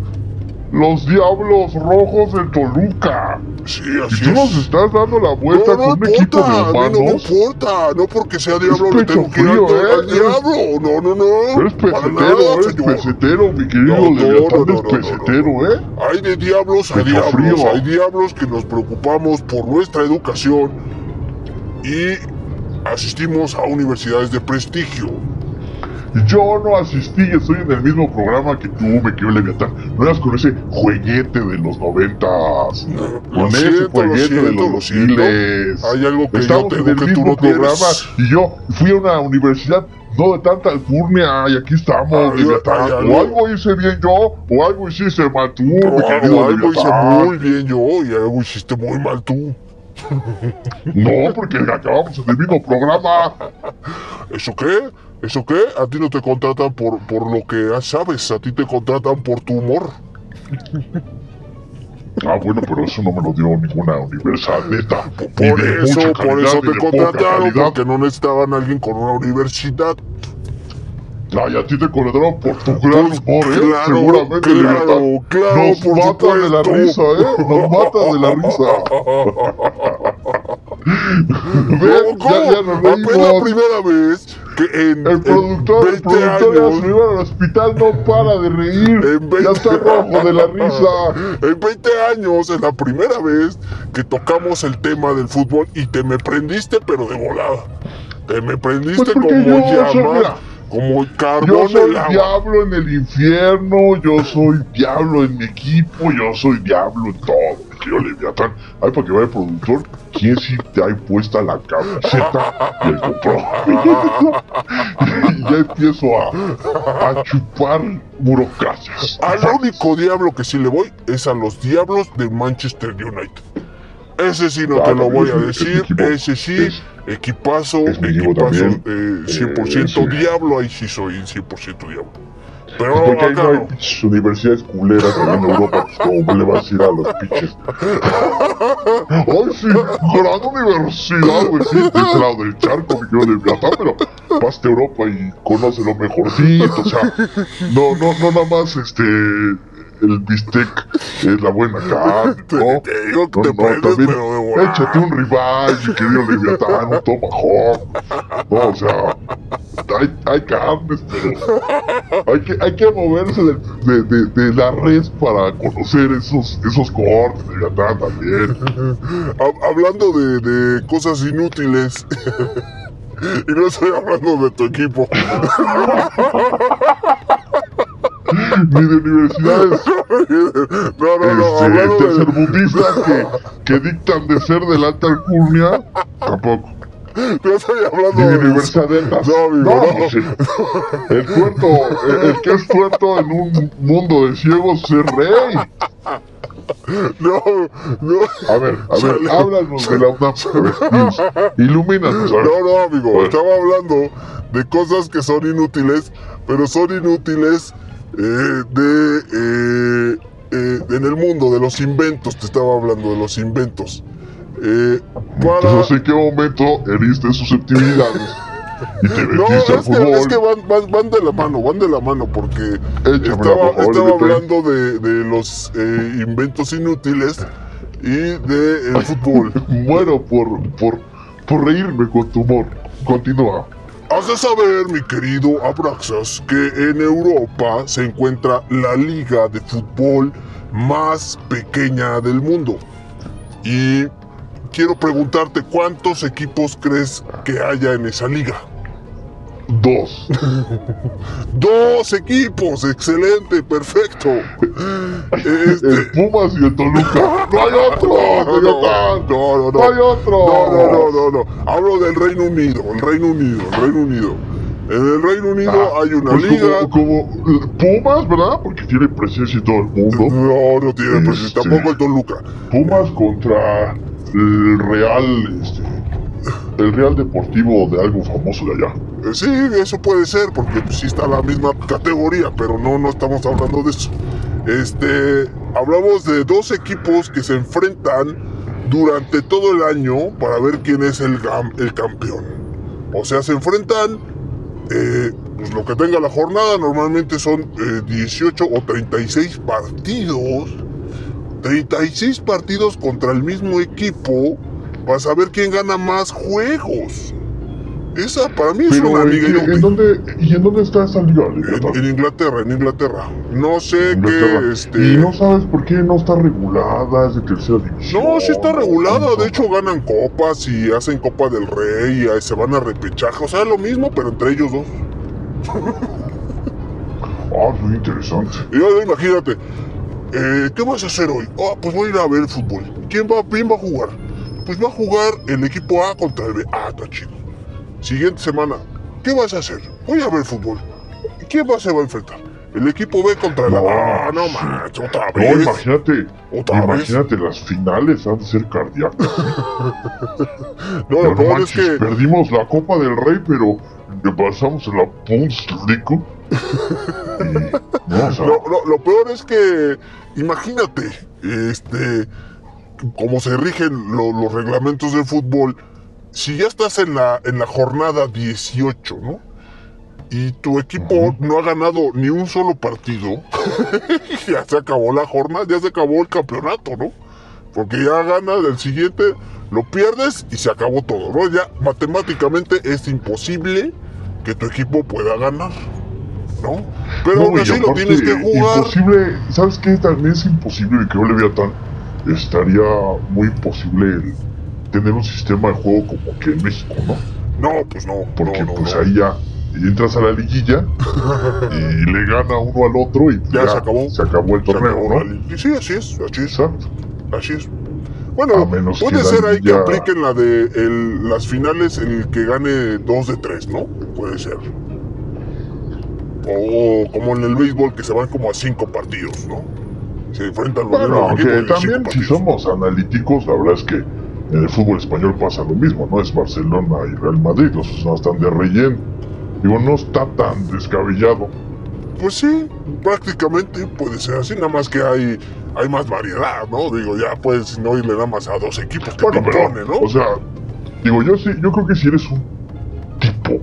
Los diablos rojos de Toluca. Sí, Y así tú nos es. estás dando la vuelta No, no con un equipo de mí no me humanos. importa, no porque sea diablo le pecho tengo que ir frío, ¿eh? al diablo, no, no, no. Eres pesetero, nada, eres señor. pesetero, mi querido No, Leviatán no, no, es no, no, pesetero, ¿eh? Hay de diablos a diablos, frío. hay diablos que nos preocupamos por nuestra educación y asistimos a universidades de prestigio. Yo no asistí, estoy en el mismo programa que tú, me querido Leviatán. No eras con ese jueguete de los noventas. Lo Con ese siento, lo jueguete de siento, los lo siento. 2000s. Hay algo que Estamos yo en tengo el que tú mismo no programa tienes. y yo fui a una universidad no de tanta alcurnia y aquí estamos, Ay, Leviatán. ay, ay, o algo hice bien yo, o algo hiciste mal tú, mi O querido algo hice muy bien yo y algo hiciste muy mal tú. No, porque acabamos el mismo programa. ¿Eso qué? ¿Eso qué? A ti no te contratan por, por lo que sabes, a ti te contratan por tu humor. Ah, bueno, pero eso no me lo dio ninguna universidad, neta. Por de eso, por eso te contrataron, porque no necesitaban a alguien con una universidad. Ay, a ti te contrataron por tu gran humor, ¿eh? Claro, Seguramente, claro, claro, Nos por mata de la supuesto. risa, ¿eh? Nos mata de la risa. Ven, ¿Cómo? ya, ya nos Apenas la reímos. primera vez que en, El productor, en el 20 productor ya años, se iba al hospital, no para de reír. En 20 Ya está rojo de la risa. En 20 años, es la primera vez que tocamos el tema del fútbol y te me prendiste, pero de volada. Te me prendiste Pues como yo soy, como Yo carbón soy el agua. diablo en el infierno, yo soy diablo en mi equipo, yo soy diablo en todo. Yo Leviatán. Ay, para que vaya el productor, ¿quién sí te ha puesta la camiseta y el compromiso? y ya empiezo a, a chupar burocracias. Al único diablo que sí le voy es a los diablos de Manchester United. Ese sí no te lo voy a decir, ese sí, Es- equipazo, equipazo, también. eh, 100% Eh, sí. diablo, ahí sí soy 100% diablo. Pero Porque ahí no hay pinches universidades culeras allá en Europa, pues como le va a decir a los pinches. Ay, sí, gran universidad, güey, sí, de ese lado del charco, mi querido Leviatán, pero vas a Europa y conoce lo mejorcito, o sea, no, no, no nada más, este, el bistec es la buena carne, ¿no? Te digo que No, te no, también, pero échate un rival, mi querido Leviatán, un tomahawk, no, o sea, hay, hay carnes, pero hay que, hay que moverse de, de, de, de la red para conocer esos, esos cortes de Leviatán también. Hab- hablando de, de cosas inútiles. y no estoy hablando de tu equipo. Ni de universidades No, no, no. este, de, tercermundistas que, que dictan de ser de la alta alcurnia, tampoco. no estoy hablando Ni de de universidades. No, amigo, no, no. el tuerto, el, el que es tuerto en un mundo de ciegos es rey. No, no. A ver, a ver, Chale. háblanos de la UNAM. Ilumínanos. No, no, amigo. Estaba hablando de cosas que son inútiles, pero son inútiles de. eh, eh, en el mundo de los inventos. Te estaba hablando de los inventos. Eh, para. Entonces, ¿en qué momento heriste susceptibilidades y te No, es que, es que van, van- van de la mano, van de la mano, porque Échamela, estaba, por estaba hablando de, de los eh, inventos inútiles y de el fútbol. Muero por, por, por reírme con tu humor. Continúa. Has de saber, mi querido Abraxas, que en Europa se encuentra la liga de fútbol más pequeña del mundo. Y quiero preguntarte cuántos equipos crees que haya en esa liga. Dos. Dos equipos, excelente, perfecto. Este, El Pumas y el Toluca. ¡No hay otro! no, Señor! no, no, ¡No hay no. otro! No, no, no, no, no. Hablo del Reino Unido, el Reino Unido, el Reino Unido. En el Reino Unido Ah, hay una pues liga. Como, como Pumas, ¿verdad? Porque tiene presencia en todo el mundo. No, no tiene presencia. Este- Tampoco el Toluca. Pumas contra el Real, este, el Real Deportivo de algo famoso de allá. Sí, eso puede ser, porque sí está la misma categoría, pero no, no estamos hablando de eso. Este, hablamos de dos equipos que se enfrentan durante todo el año para ver quién es el, el campeón. O sea, se enfrentan, eh, pues lo que tenga la jornada, normalmente son eh, 18 o 36 partidos. 36 partidos contra el mismo equipo para saber quién gana más juegos. Esa para mí es Pero una ¿en, liga qué- inútil. ¿en dónde, ¿y en dónde está esa liga? En, Inglaterra, en Inglaterra. No sé Inglaterra. qué, este... Y no sabes por qué no está regulada, es de tercera división. No, sí está regulada. No. De hecho, ganan copas y hacen Copa del Rey y ahí se van a repechaje. O sea, lo mismo, pero entre ellos dos. Ah, muy interesante. Y ahora imagínate, eh, ¿qué vas a hacer hoy? Ah, pues voy a ir a ver fútbol. ¿Quién va, ¿Quién va a jugar? Pues va a jugar el equipo A contra el B. Ah, está chido. Siguiente semana, ¿qué vas a hacer? Voy a ver fútbol. ¿Quién va, se va a enfrentar? El equipo B contra el A. No, Ah, no manches, otra No, vez. imagínate, Otra vez. imagínate, las finales han de ser cardíacas. No, lo no peor es que... perdimos la Copa del Rey, pero que pasamos en la. Y, no, Lo, lo- lo peor es que, imagínate, este, como se rigen lo- los reglamentos del fútbol, si ya estás en la, en la jornada 18, ¿no? Y tu equipo no ha ganado ni un solo partido, ya se acabó la jornada, ya se acabó el campeonato, ¿no? Porque ya ganas el siguiente, lo pierdes y se acabó todo, ¿no? Ya matemáticamente es imposible que tu equipo pueda ganar, ¿no? Pero no, aún así lo tienes que jugar. Imposible, ¿sabes qué? También es imposible que yo le vea tan. Estaría muy imposible el tener un sistema de juego como que en México, ¿no? No, pues no, Porque no, no, pues no. ahí ya entras a la liguilla y le gana uno al otro y pues, Ya se acabó. Se acabó el torneo, acabó ¿no? Sí, así es, así es, Exacto. así es. Bueno, menos puede que ser ahí que apliquen la de el- las finales el que gane dos de tres, ¿no? Puede ser. O como en el béisbol que se van como a cinco partidos, ¿no? Se enfrentan los Bueno, en también si somos analíticos, la verdad es que en el fútbol español pasa lo mismo, ¿no? Es Barcelona y Real Madrid, los no están de relleno. Digo, no está tan descabellado. Pues sí, prácticamente puede ser así, nada más que hay, hay más variedad, ¿no? Digo, ya puedes no irle nada más a dos equipos que Bueno, imponen, ¿no? o sea, digo, yo sí, yo creo que si eres un tipo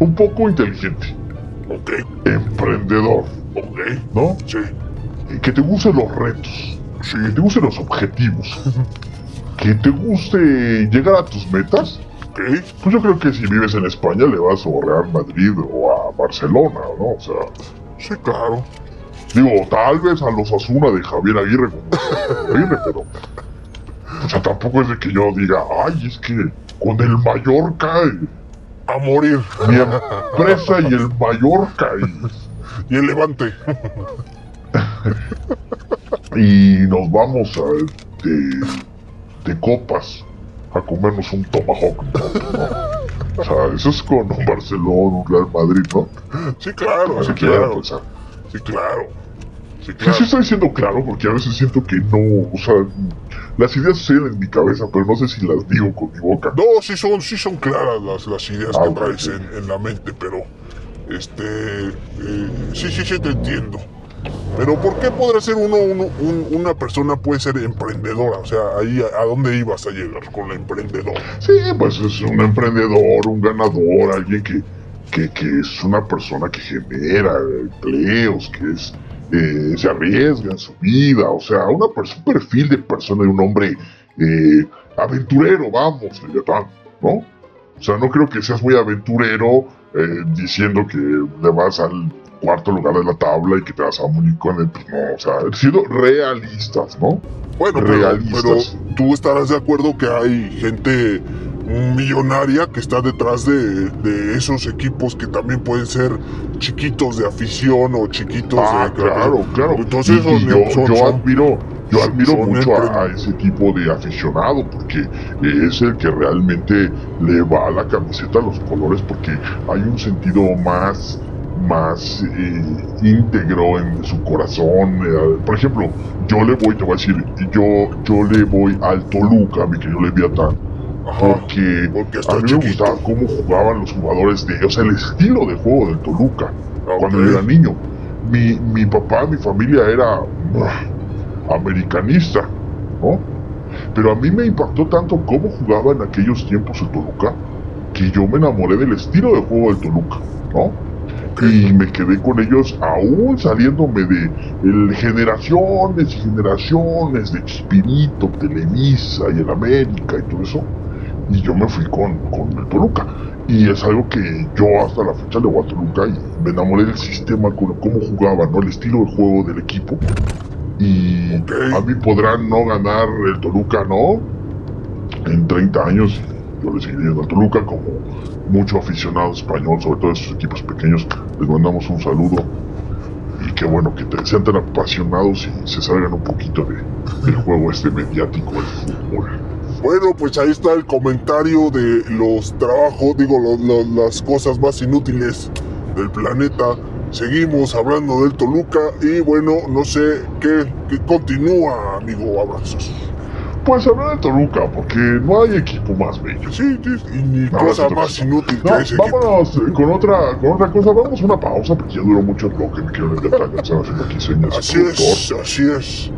un poco inteligente, ok, emprendedor, ok, ¿no? sí, que te gusten los retos, sí. que te gusten los objetivos, que te guste llegar a tus metas, pues yo creo que si vives en España le vas o a Real Madrid o a Barcelona, ¿no? O sea, sí, claro. digo, tal vez a los Asuna de Javier Aguirre, como Aguirre, pero. O sea, tampoco es de que yo diga, ay, es que con el Mallorca, eh, A morir. mi empresa y el Mallorca, Y el levante. y, y nos vamos a, de, de copas a comernos un tomahawk, ¿no? O sea, eso es con un Barcelona, un Real Madrid, ¿no? Sí, claro, sí, claro. Sí, claro. Sí, Sí, claro. sí estoy diciendo claro, porque a veces siento que no, o sea, las ideas suceden en mi cabeza, pero no sé si las digo con mi boca. No, sí son, sí son claras las, las ideas Ah, que traes sí. en, en la mente, pero este eh, sí, sí, sí te entiendo. Pero ¿por qué podrá ser uno, una persona puede ser emprendedora? O sea, ahí a, dónde ibas a llegar con la emprendedora. Sí, pues es un emprendedor, un ganador, alguien que, que, es una persona que genera empleos, que es eh, se arriesga en su vida, o sea, una, un perfil de persona, de un hombre eh, aventurero, vamos, ¿no? O sea, no creo que seas muy aventurero eh, diciendo que le vas al cuarto lugar de la tabla y que te vas a morir con él. Pues no, o sea, siendo realistas, ¿no? Bueno, realistas. Pero, tú estarás de acuerdo que hay gente millonaria que está detrás de, de, esos equipos que también pueden ser chiquitos de afición o chiquitos ah, de... Claro, claro. Entonces yo, yo admiro yo admiro mucho a, ese tipo de aficionado porque es el que realmente le va a la camiseta los colores porque hay un sentido más más eh, íntegro en su corazón. Eh, por ejemplo, yo le voy, te voy a decir, yo, yo le voy al Toluca, mi querido Leviatán, porque, a mí me gustaba cómo jugaban los jugadores de, o sea, el estilo de juego del Toluca ah, cuando yo era niño. Mi, mi papá, mi familia era americanista, ¿no? Pero a mí me impactó tanto cómo jugaba en aquellos tiempos el Toluca, que yo me enamoré del estilo de juego del Toluca, ¿no? Y me quedé con ellos aún saliéndome de generaciones y generaciones de Chispirito, Televisa y el América y todo eso. Y yo me fui con, con el Toluca. Y es algo que yo hasta la fecha le voy a Toluca y me enamoré del sistema, con cómo jugaba, ¿no? El estilo de juego del equipo y a mí podrán no ganar el Toluca, ¿no? En 30 años, yo le seguiré yendo al Toluca como mucho aficionado español, sobre todo esos equipos pequeños. Les mandamos un saludo y qué bueno que te, sean tan apasionados y se salgan un poquito de, del juego este mediático del fútbol. Bueno, pues ahí está el comentario de los trabajos, digo, las cosas más inútiles del planeta Seguimos hablando del Toluca y bueno, no sé qué, continúa, amigo Abrazos. Pues hablar del Toluca, porque no hay equipo más bello. Sí, sí y ni cosa más inútil que ese Vámonos eh, con otra, con otra cosa. Vamos a una pausa porque ya duró mucho el bloque, mi querido Están haciendo aquí señas. Así es, así es,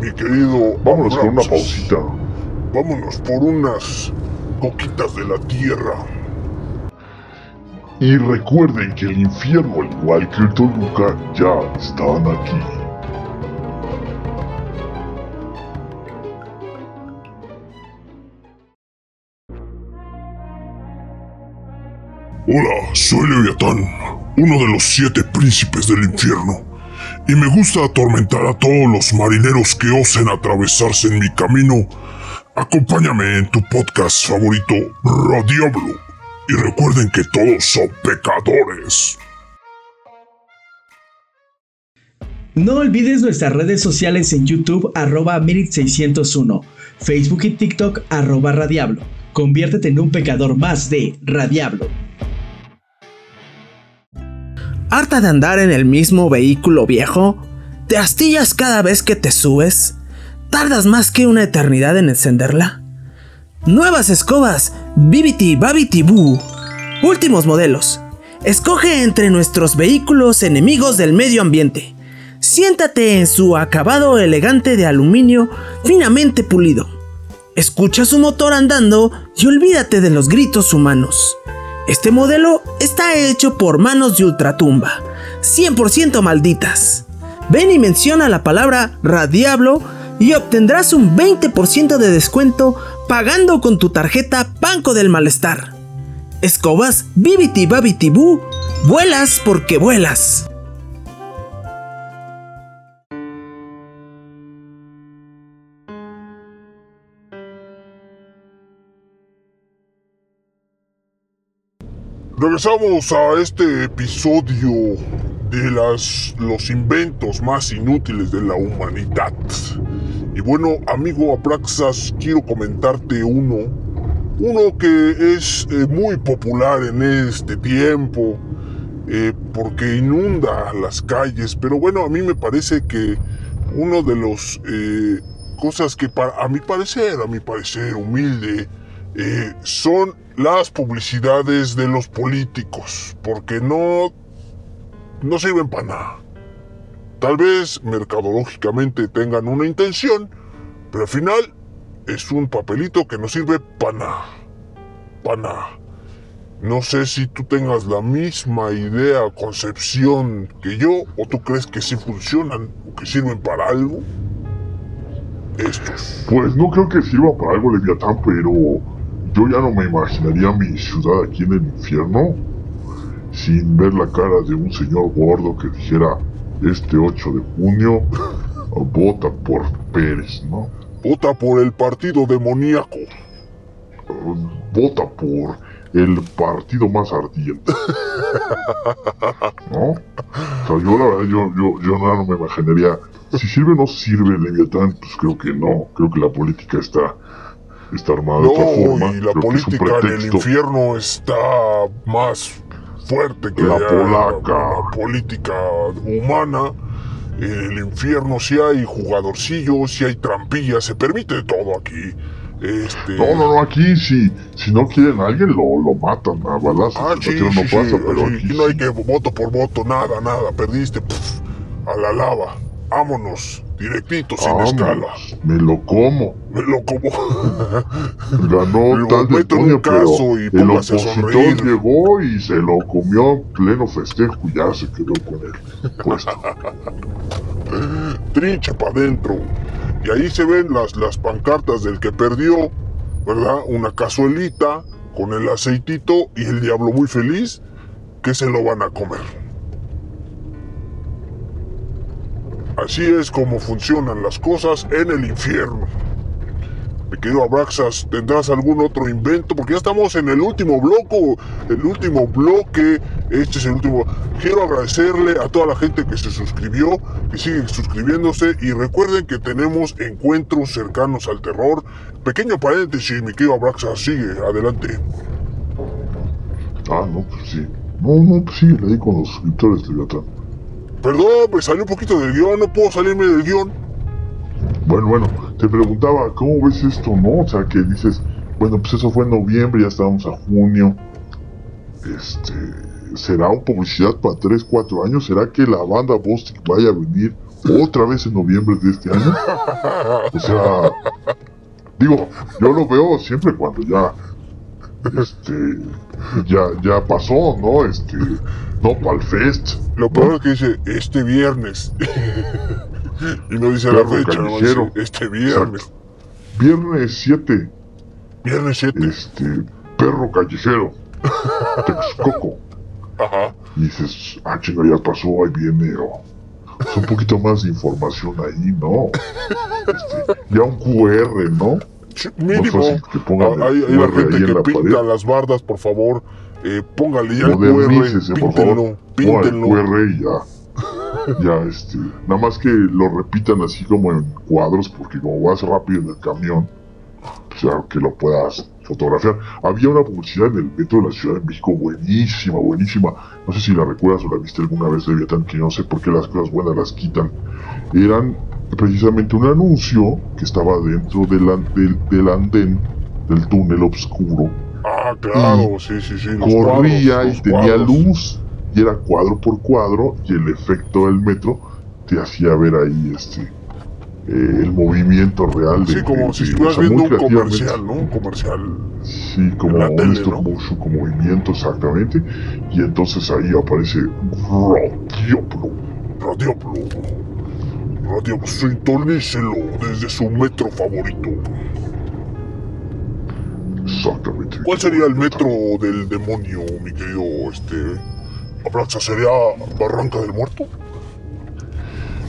mi querido. Vámonos con una pausita. Vámonos por unas coquitas de la tierra. Y recuerden que el infierno, al igual que el Toluca, ya están aquí. Hola, soy Leviatán, uno de los siete príncipes del infierno, y me gusta atormentar a todos los marineros que osen atravesarse en mi camino. Acompáñame en tu podcast favorito, Radiablo y recuerden que todos son pecadores. No olvides nuestras redes sociales en YouTube arroba 601 Facebook y TikTok arroba Radiablo. Conviértete en un pecador más de Radiablo. ¿Harta de andar en el mismo vehículo viejo? ¿Te astillas cada vez que te subes? ¿Tardas más que una eternidad en encenderla? Nuevas escobas, Bibiti Babiti Boo. Últimos modelos. Escoge entre nuestros vehículos enemigos del medio ambiente. Siéntate en su acabado elegante de aluminio finamente pulido. Escucha su motor andando y olvídate de los gritos humanos. Este modelo está hecho por manos de ultratumba, 100% malditas. Ven y menciona la palabra Radiablo y obtendrás un 20% de descuento pagando con tu tarjeta Banco del Malestar. Escobas Bibiti Babiti Boo, vuelas porque vuelas. Regresamos a este episodio de las, los inventos más inútiles de la humanidad. Y bueno, amigo Apraxas, quiero comentarte uno. Uno que es eh, muy popular en este tiempo. Eh, porque inunda las calles. Pero bueno, a mí me parece que uno de los eh, cosas que para, a mi parecer, a mi parecer humilde, son las publicidades de los políticos. Porque no, no sirven para nada tal vez mercadológicamente tengan una intención, pero al final es un papelito que no sirve para nada. Para nada. No sé si tú tengas la misma idea concepción que yo, o tú crees que sí funcionan o que sirven para algo. Estos. Pues no creo que sirva para algo Leviatán, pero yo ya no me imaginaría mi ciudad aquí en el infierno sin ver la cara de un señor gordo que dijera este 8 de junio vota por Pérez, ¿no? Vota por el partido demoníaco. Vota por el partido más ardiente. ¿No? O sea, yo la verdad, yo, yo, yo no, no me imaginaría. Si sirve o no sirve Leviatán, pues creo que no. Creo que la política está, está armada de otra forma. y la política en el infierno está más fuerte que La la, polaca. la política humana. En el infierno sí hay jugadorcillos, sí hay trampillas, se permite todo aquí. Este... No, no, no, aquí si, si no quieren a alguien lo, lo matan a balazos. Ah, sí, no sí, pasa, pero aquí no hay que voto por voto, nada, nada, perdiste, puf, a la lava, vámonos, directito, sin Vámonos, escala, Me lo como. me lo como, Ganó tal de pero caso y el opositor llegó y se lo comió en pleno festejo y ya se quedó con él. Trinche para adentro, y ahí se ven las, las pancartas del que perdió, ¿verdad? Una cazuelita con el aceitito y el diablo muy feliz, que se lo van a comer. Así es como funcionan las cosas en el infierno. Mi querido Abraxas, ¿tendrás algún otro invento? Porque ya estamos en el último bloque, el último bloque, este es el último. Quiero agradecerle a toda la gente que se suscribió, que sigue suscribiéndose y recuerden que tenemos encuentros cercanos al terror. Pequeño paréntesis, mi querido Abraxas, sigue, adelante. Ah, no, pues sí. No, no, pues sí, le di con los suscriptores de Leviatán. Perdón, me salió un poquito del guion, no puedo salirme del guion. Bueno, bueno, te preguntaba, ¿cómo ves esto, no? O sea, que dices, bueno, pues eso fue en noviembre, ya estábamos a junio. Este, ¿será una publicidad para 3, 4 años? ¿Será que la banda Bostic vaya a venir otra vez en noviembre de este año? O sea, digo, yo lo veo siempre cuando ya, este, ya, ya pasó, ¿no? Este, no para el fest. Lo peor es que dice este viernes. y no dice la Perro fecha, no dice este viernes. Viernes 7, Viernes 7. este, perro callejero, Texcoco. Ajá. Y dices, ah, chinga, ya pasó, ahí viene, o pues un poquito más de información ahí, ¿no? Este, ya un QR, ¿no? Mínimo. fácil que pongan Ah, Hay, el hay la gente que la pinta pared. las bardas, por favor. Eh, póngale ya el QR. Por Píntenlo. Píntenlo. QR ya. Ya, este, nada más que lo repitan así como en cuadros, porque como vas rápido en el camión, pues ya que lo puedas fotografiar. Había una publicidad en el metro de la Ciudad de México buenísima, buenísima. No sé si la recuerdas o la viste alguna vez, Leviatán, que no sé por qué las cosas buenas las quitan. Eran precisamente un anuncio que estaba dentro del, an- del, del andén, del túnel oscuro. Ah, claro, sí, sí, sí. Corría cuadros, y tenía cuadros. luz, y era cuadro por cuadro, y el efecto del metro te hacía ver ahí este eh, el movimiento real de Sí, como de- si estuvieras viendo un comercial, ¿no? Un comercial. Sí, como un tele, ¿no? motion, con movimiento exactamente. Y entonces ahí aparece Radioplo. Radioplo. Radioplo, sintonícelo desde su metro favorito. Exactamente. ¿Cuál sería el metro del demonio, mi querido este Abraxa? ¿Sería Barranca del Muerto?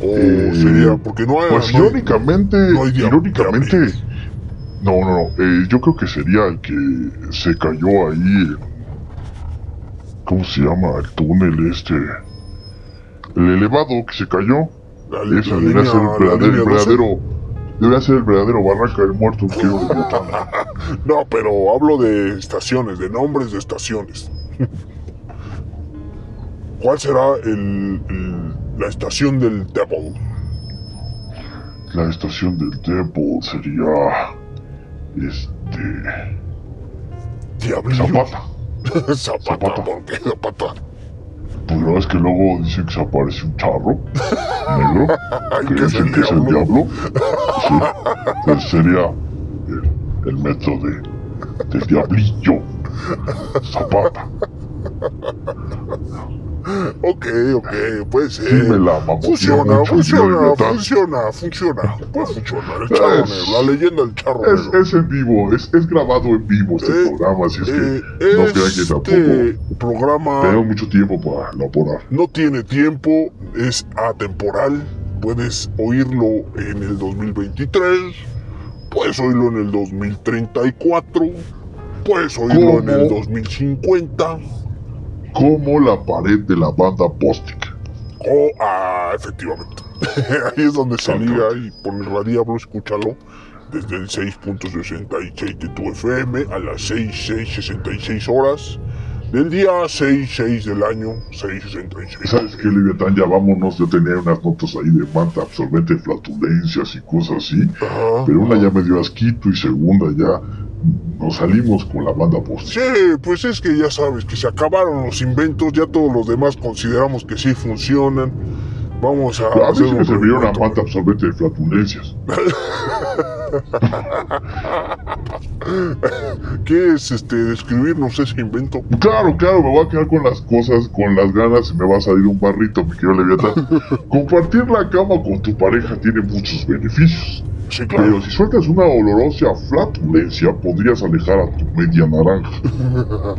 ¿O Eh, sería.? Porque no hay. Pues no hay- irónicamente, no hay irónicamente, no, no, no, eh, yo creo que sería el que se cayó ahí, ¿cómo se llama? El túnel este, el elevado que se cayó, la, eso debería ser el verdadero, línea el 12. verdadero, debería ser el verdadero Barranca del Muerto, No, pero hablo de estaciones, de nombres de estaciones. ¿Cuál será el, el- la estación del Devil? la estación del Devil sería, este, Diablillo. Zapata. Zapata, Zapata. ¿por qué Zapata? Pues no es que luego dicen que se aparece un charro negro. Que dicen que es el diablo. Sí. Entonces sería el, el metro de, del diablillo. Zapata. Ok, ok, puede ser. Sí me la mamoneó Funciona, funciona, funciona, funciona. Puede funcionar. El charro Es- la leyenda del charro Es, es en vivo, es, es grabado en vivo este Eh, programa, así es que Eh, no crean que tampoco este programa tenemos mucho tiempo para elaborar. no tiene tiempo, es atemporal. Puedes oírlo en el 2023, puedes oírlo en el 2034, puedes oírlo en el ¿Cómo? 2050. Como la pared de la banda Bostic. Oh, ah, efectivamente. Ahí es donde se liga y pon el radiablo, escúchalo. Desde el 6.66 de tu FM a las 6.666 horas. Del día 6.6 del año 6.66. ¿Sabes qué, Leviatán? Ya vámonos. Yo tenía unas notas ahí de manta absorbente, flatulencias y cosas así. Ajá. Pero una ya me dio asquito y segunda ya nos salimos con la banda Bostic. Sí, pues es que ya sabes que se acabaron los inventos, ya todos los demás consideramos que sí funcionan. Vamos a A mí hacer un serviría una manta absorbente de flatulencias. ¿Quieres este, describirnos ese invento? Claro, claro, me voy a quedar con las cosas, con las ganas y me va a salir un barrito, mi querido Leviatán. Compartir la cama con tu pareja tiene muchos beneficios. Sí, claro. Pero si sueltas una olorosa flatulencia, podrías alejar a tu media naranja.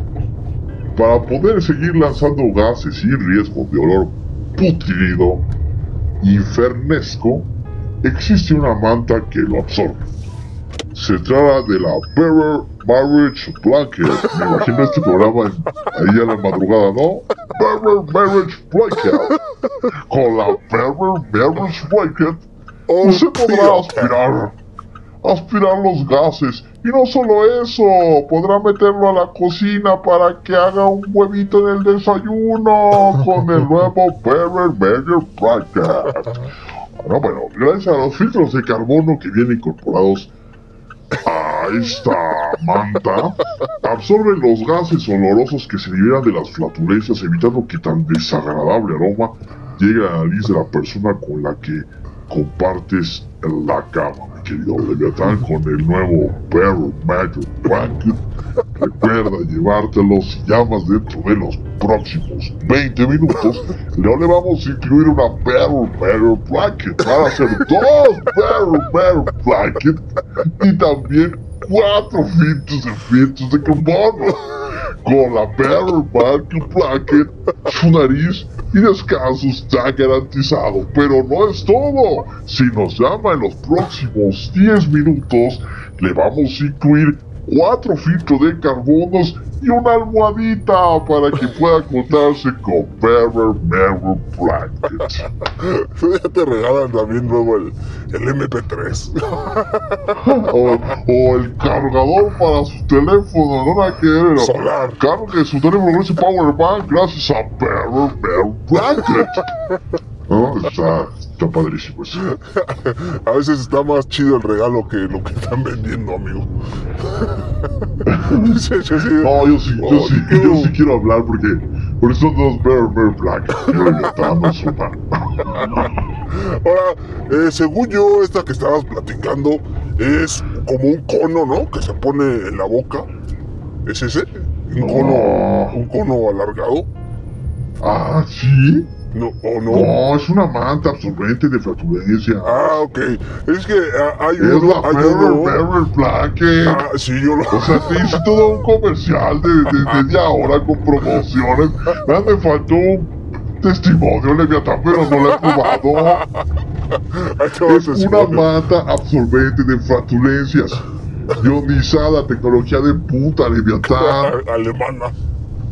Para poder seguir lanzando gases sin riesgo de olor putrido, infernesco, existe una manta que lo absorbe. Se trata de la Bearer Marriage Blanket. Me imagino este programa en- ahí a la madrugada, ¿no? Bearer Marriage Blanket. Con la Bearer Marriage Blanket Oh, Usted podrá aspirar, aspirar los gases. Y no solo eso, podrá meterlo a la cocina para que haga un huevito en el desayuno con el nuevo Bearer Burger Bracket. Bueno, bueno, gracias a los filtros de carbono que vienen incorporados a esta manta, absorben los gases olorosos que se liberan de las flatulencias, evitando que tan desagradable aroma llegue a la nariz de la persona con la que compartes la cama, mi querido Leviatán, con el nuevo Barrel Magic Blanket. Recuerda llevártelo si llamas dentro de los próximos 20 minutos. No le vamos a incluir una Barrel Barrel Blanket. Van a ser dos Barrel Barrel Blanket y también cuatro filtros de filtros de carbono. Con la Barrel Barrel Blanket, su nariz y descanso está garantizado. Pero no es todo. Si nos llama en los próximos 10 minutos, le vamos a incluir cuatro filtros de carbonos y una almohadita para que pueda contarse con Barrel Barrel Blanket. Ya te regalan también luego el, el MP3. o, o el cargador para su teléfono, no nada que. Solar. Cargue su teléfono con ese power bank gracias a Barrel Barrel Blanket. ¿No? Está, está padrísimo eso. A veces está más chido el regalo que lo que están vendiendo, amigo. Sí, sí, sí. No, yo sí, yo Oh, sí, yo sí quiero hablar porque por eso dos. Yo ya estamos una. Ahora, eh, según yo, esta que estabas platicando es como un cono, ¿no? Que se pone en la boca. ¿Es ese? Un No. cono, un cono alargado. Ah, ¿sí? No, o no. No, es una manta absorbente de flatulencia. Ah, ok. Es que ah, hay Es uno, la Barrel uno. Barrel Blanket. Ah, sí, yo lo. O sea, te hice todo un comercial de, de media hora con promociones. Nada, me faltó un testimonio, Leviatán, pero no lo he probado. Es una manta absorbente de flatulencias. Ionizada, tecnología de puta, Leviatán. alemana.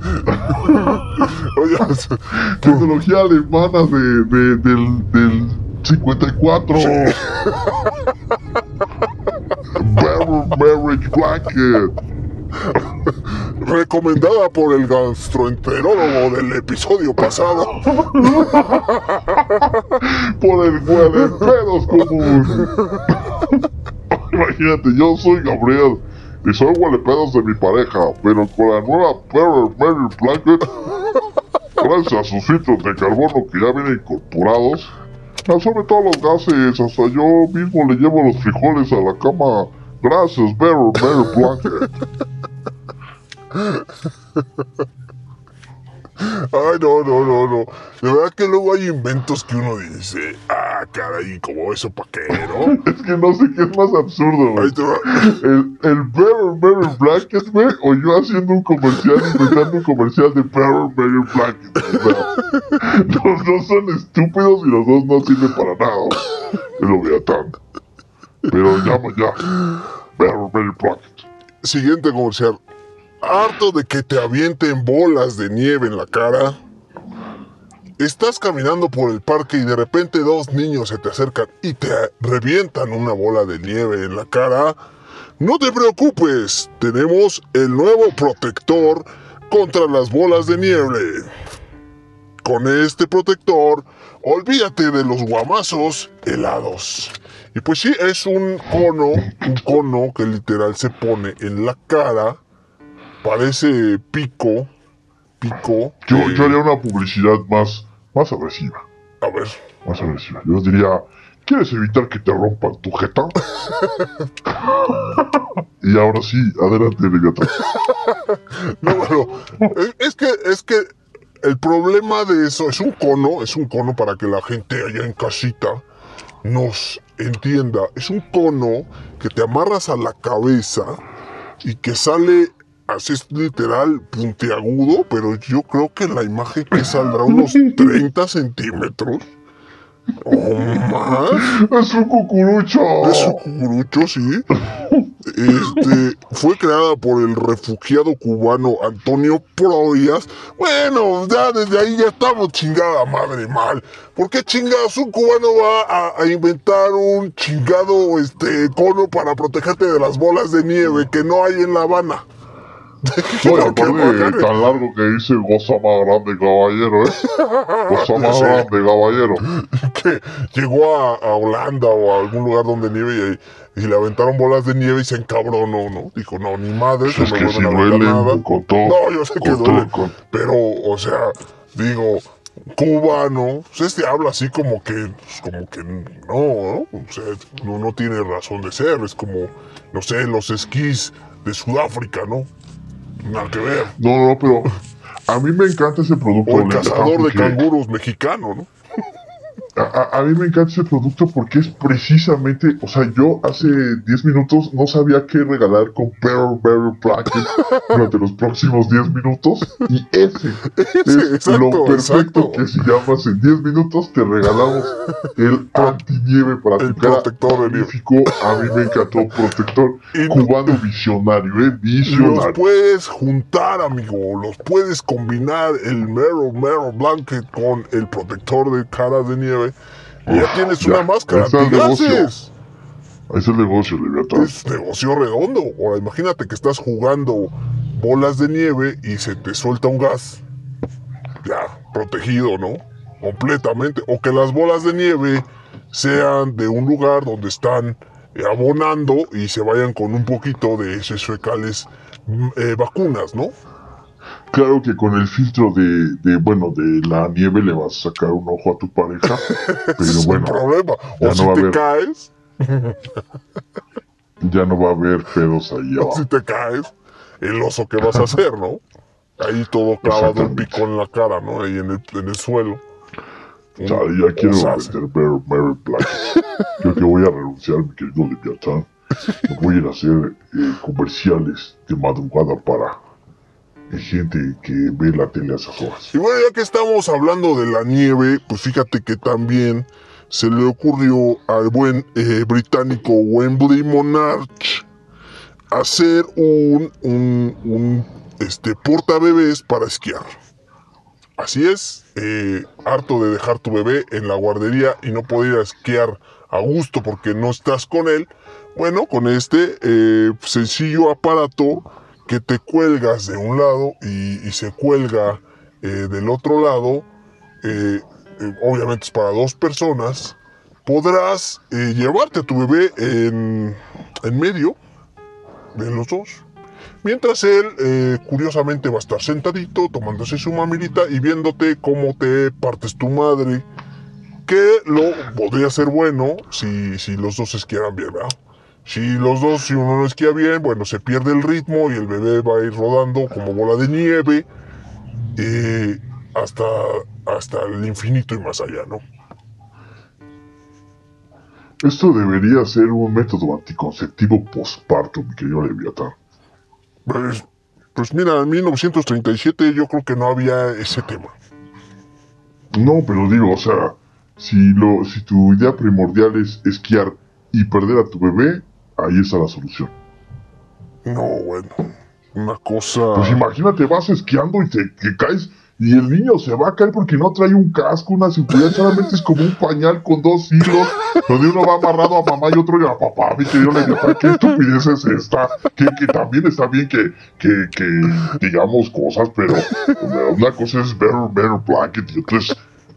Oye, Tecnología alemana de, de- del, del 54. Barrel Marriage Blanket. recomendada por el gastroenterólogo del episodio pasado. por el huele pedos común. Imagínate, yo soy Gabriel y soy huele pedos de mi pareja, pero con la nueva Barrel Mary Blanket gracias a sus filtros de carbono que ya vienen incorporados, absorbe todos los gases, hasta yo mismo le llevo los frijoles a la cama. Gracias, Better, Better Blanket. Ay, no, no, no, no. De verdad que luego hay inventos que uno dice, ah, caray, como eso pa' qué, ¿no? Es que no sé qué es más absurdo, güey. El, el Better, Better Blanket, güey, o yo haciendo un comercial, inventando un comercial de Better, Better Blanket. Los dos son estúpidos y los dos no sirven para nada. Yo lo veo tanto. Pero llama ya. Better, Better Blanket. Siguiente comercial. Harto de que te avienten bolas de nieve en la cara. Estás caminando por el parque y de repente dos niños se te acercan y te revientan una bola de nieve en la cara. No te preocupes, tenemos el nuevo protector contra las bolas de nieve. Con este protector, olvídate de los guamazos helados. Y pues sí, es un cono, un cono que literal se pone en la cara. Parece pico, pico. Yo, eh, yo haría una publicidad más, más agresiva. A ver, Más agresiva. Yo diría, ¿quieres evitar que te rompan tu jeta? y ahora sí, adelante, Legata. no, bueno, es- es que, es que el problema de eso es un cono, es un cono para que la gente allá en casita nos entienda. Es un cono que te amarras a la cabeza y que sale así es literal puntiagudo, pero yo creo que la imagen que saldrá unos 30 centímetros o más. ¡Es un cucurucho! Es un cucurucho, sí. Este, fue creada por el refugiado cubano Antonio Proyas. Bueno, ya desde ahí ya estamos chingada madre mal. ¿Por qué chingados un cubano va a, a inventar un chingado este, cono para protegerte de las bolas de nieve que no hay en La Habana? Aparte tan largo que dice goza más grande, caballero, ¿eh? Goza más grande, caballero. que llegó a, a Holanda o a algún lugar donde nieve y, y le aventaron bolas de nieve y se encabronó, ¿no? Dijo, no, ni madre, Pues no es me que si nada. con todo. No, yo sé que duele. con- Pero, o sea, digo, cubano, este habla así como que, pues, como que no, ¿no? O sea, no, no tiene razón de ser. Es como, no sé, los esquís de Sudáfrica, ¿no? Nada que ver. No, no, pero a mí me encanta ese producto. O el cazador de canguros mexicano, ¿no? A, a- mí me encanta ese producto porque es precisamente, o sea, yo hace 10 minutos no sabía qué regalar con Pearl Berry Blanket durante los próximos 10 minutos y ese es exacto, lo perfecto exacto. que si llamas en 10 minutos te regalamos el antinieve para El tu cara. protector de nieve. Magnífico, a mí me encantó protector cubano visionario, eh, Los visionario. puedes juntar, amigo. Los puedes combinar el Mero Mero Blanket con el protector de cara de nieve. Y ya tienes ya, una máscara el negocio. antigases. Ahí es el negocio, Leviatán. Es negocio redondo. Ahora imagínate que estás jugando bolas de nieve y se te suelta un gas. Ya, protegido, ¿no? Completamente. O que las bolas de nieve sean de un lugar donde están eh, abonando y se vayan con un poquito de esos fecales mm, eh, vacunas, ¿no? Claro que con el filtro de, de, bueno, de la nieve le vas a sacar un ojo a tu pareja, pero es bueno, problema. O no si te haber. caes, ya no va a haber pedos ahí o si te caes, el oso que vas a hacer, ¿no? Ahí todo clavado un pico en la cara, ¿no? Ahí en el, en el suelo. Ya quiero meter Mary, Mary Black. Creo que voy a renunciar, mi querido Leviatán. Voy a ir a hacer eh, comerciales de madrugada para gente que ve la tele a esas horas. Y bueno, ya que estamos hablando de la nieve, pues fíjate que también se le ocurrió al buen eh, británico Wembley Monarch hacer un, un, un este, para esquiar. Así es, eh, harto de dejar tu bebé en la guardería y no poder a esquiar a gusto porque no estás con él. Bueno, con este eh, sencillo aparato que te cuelgas de un lado y, se cuelga eh, del otro lado, eh, eh, obviamente es para dos personas, podrás llevarte a tu bebé en, en medio de los dos Mientras él, eh, curiosamente, va a estar sentadito, tomándose su mamilita y viéndote cómo te partes tu madre. Que lo podría ser bueno si, si los dos esquiaran bien, ¿verdad? Si los dos, si uno no esquía bien, bueno, se pierde el ritmo y el bebé va a ir rodando como bola de nieve eh, hasta, hasta el infinito y más allá, ¿no? Esto debería ser un método anticonceptivo postparto, mi querido Leviatán. Pues, pues mira, en 1937 yo creo que no había ese tema. No, pero digo, o sea, si, lo, si tu idea primordial es esquiar y perder a tu bebé, ahí está la solución. No, bueno, una cosa... Pues imagínate, vas esquiando y te, caes y el niño se va a caer porque no trae un casco, una seguridad, solamente es como un pañal con dos hilos, donde uno va amarrado a mamá y otro a papá, mi querido Leviatán, qué estupidez es esta, que, que también está bien que, que, que digamos cosas, pero una cosa es ver, ver blanket y otra es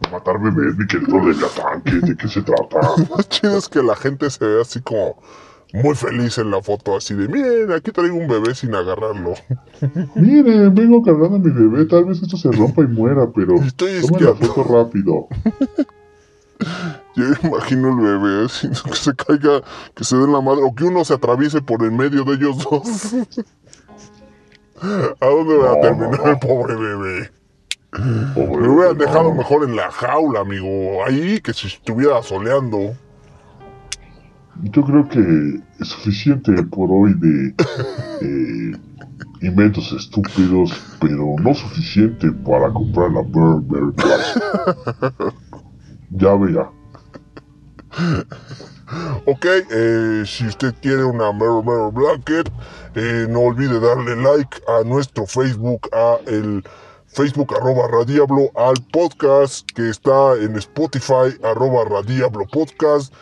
matar bebés, mi querido Leviatán, ¿qué, ¿de qué se trata? Lo chido es que la gente se ve así como muy feliz en la foto, así de, miren, aquí traigo un bebé sin agarrarlo. Miren, vengo cargando a mi bebé, tal vez esto se rompa y muera, pero Estoy tomen la esquiando. foto rápido. Yo imagino el bebé, así, que se caiga, que se den la madre, o que uno se atraviese por en medio de ellos dos. ¿A dónde va a terminar no, el pobre bebé? Pobre Me hubieran dejado no. mejor en la jaula, amigo. Ahí, que se estuviera soleando. Yo creo que es suficiente por hoy de eh, inventos estúpidos, pero no suficiente para comprar la Bear Black. Ya verá. Ok, eh, si usted quiere una Mero Mero Blanket, eh, no olvide darle like a nuestro Facebook, a el Facebook arroba Radiablo, al podcast que está en Spotify arroba Radiablo Podcast,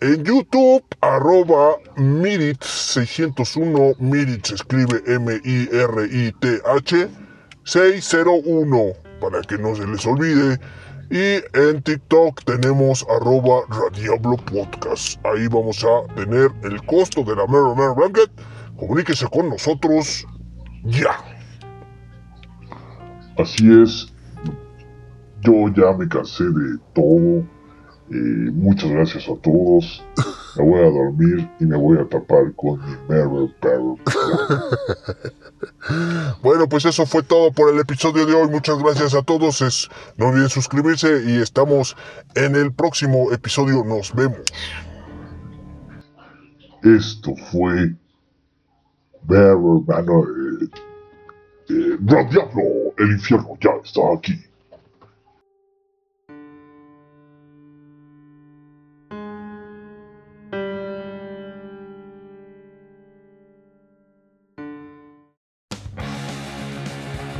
en YouTube arroba Mirit 601, Mirit se escribe M-I-R-I-T-H 601, para que no se les olvide. Y en TikTok tenemos arroba Radiablo Podcast. Ahí vamos a tener el costo de la Mero Mero. Comuníquese con nosotros ya. Así es. Yo ya me cansé de todo. Eh, muchas gracias a todos. Me voy a dormir y me voy a tapar con mi Bear Black. Bueno, pues eso fue todo por el episodio de hoy. Muchas gracias a todos. Es- no olviden suscribirse y estamos en el próximo episodio. Nos vemos. Esto fue Bear Bear no, eh, eh, Radiablo, el infierno ya está aquí.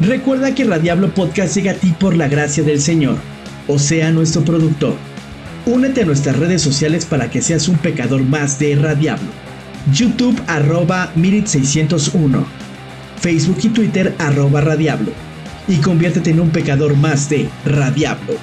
Recuerda que Radiablo Podcast llega a ti por la gracia del Señor, o sea, nuestro productor. Únete a nuestras redes sociales para que seas un pecador más de Radiablo. YouTube arroba Mirit601. Facebook y Twitter arroba Radiablo. Y conviértete en un pecador más de Radiablo.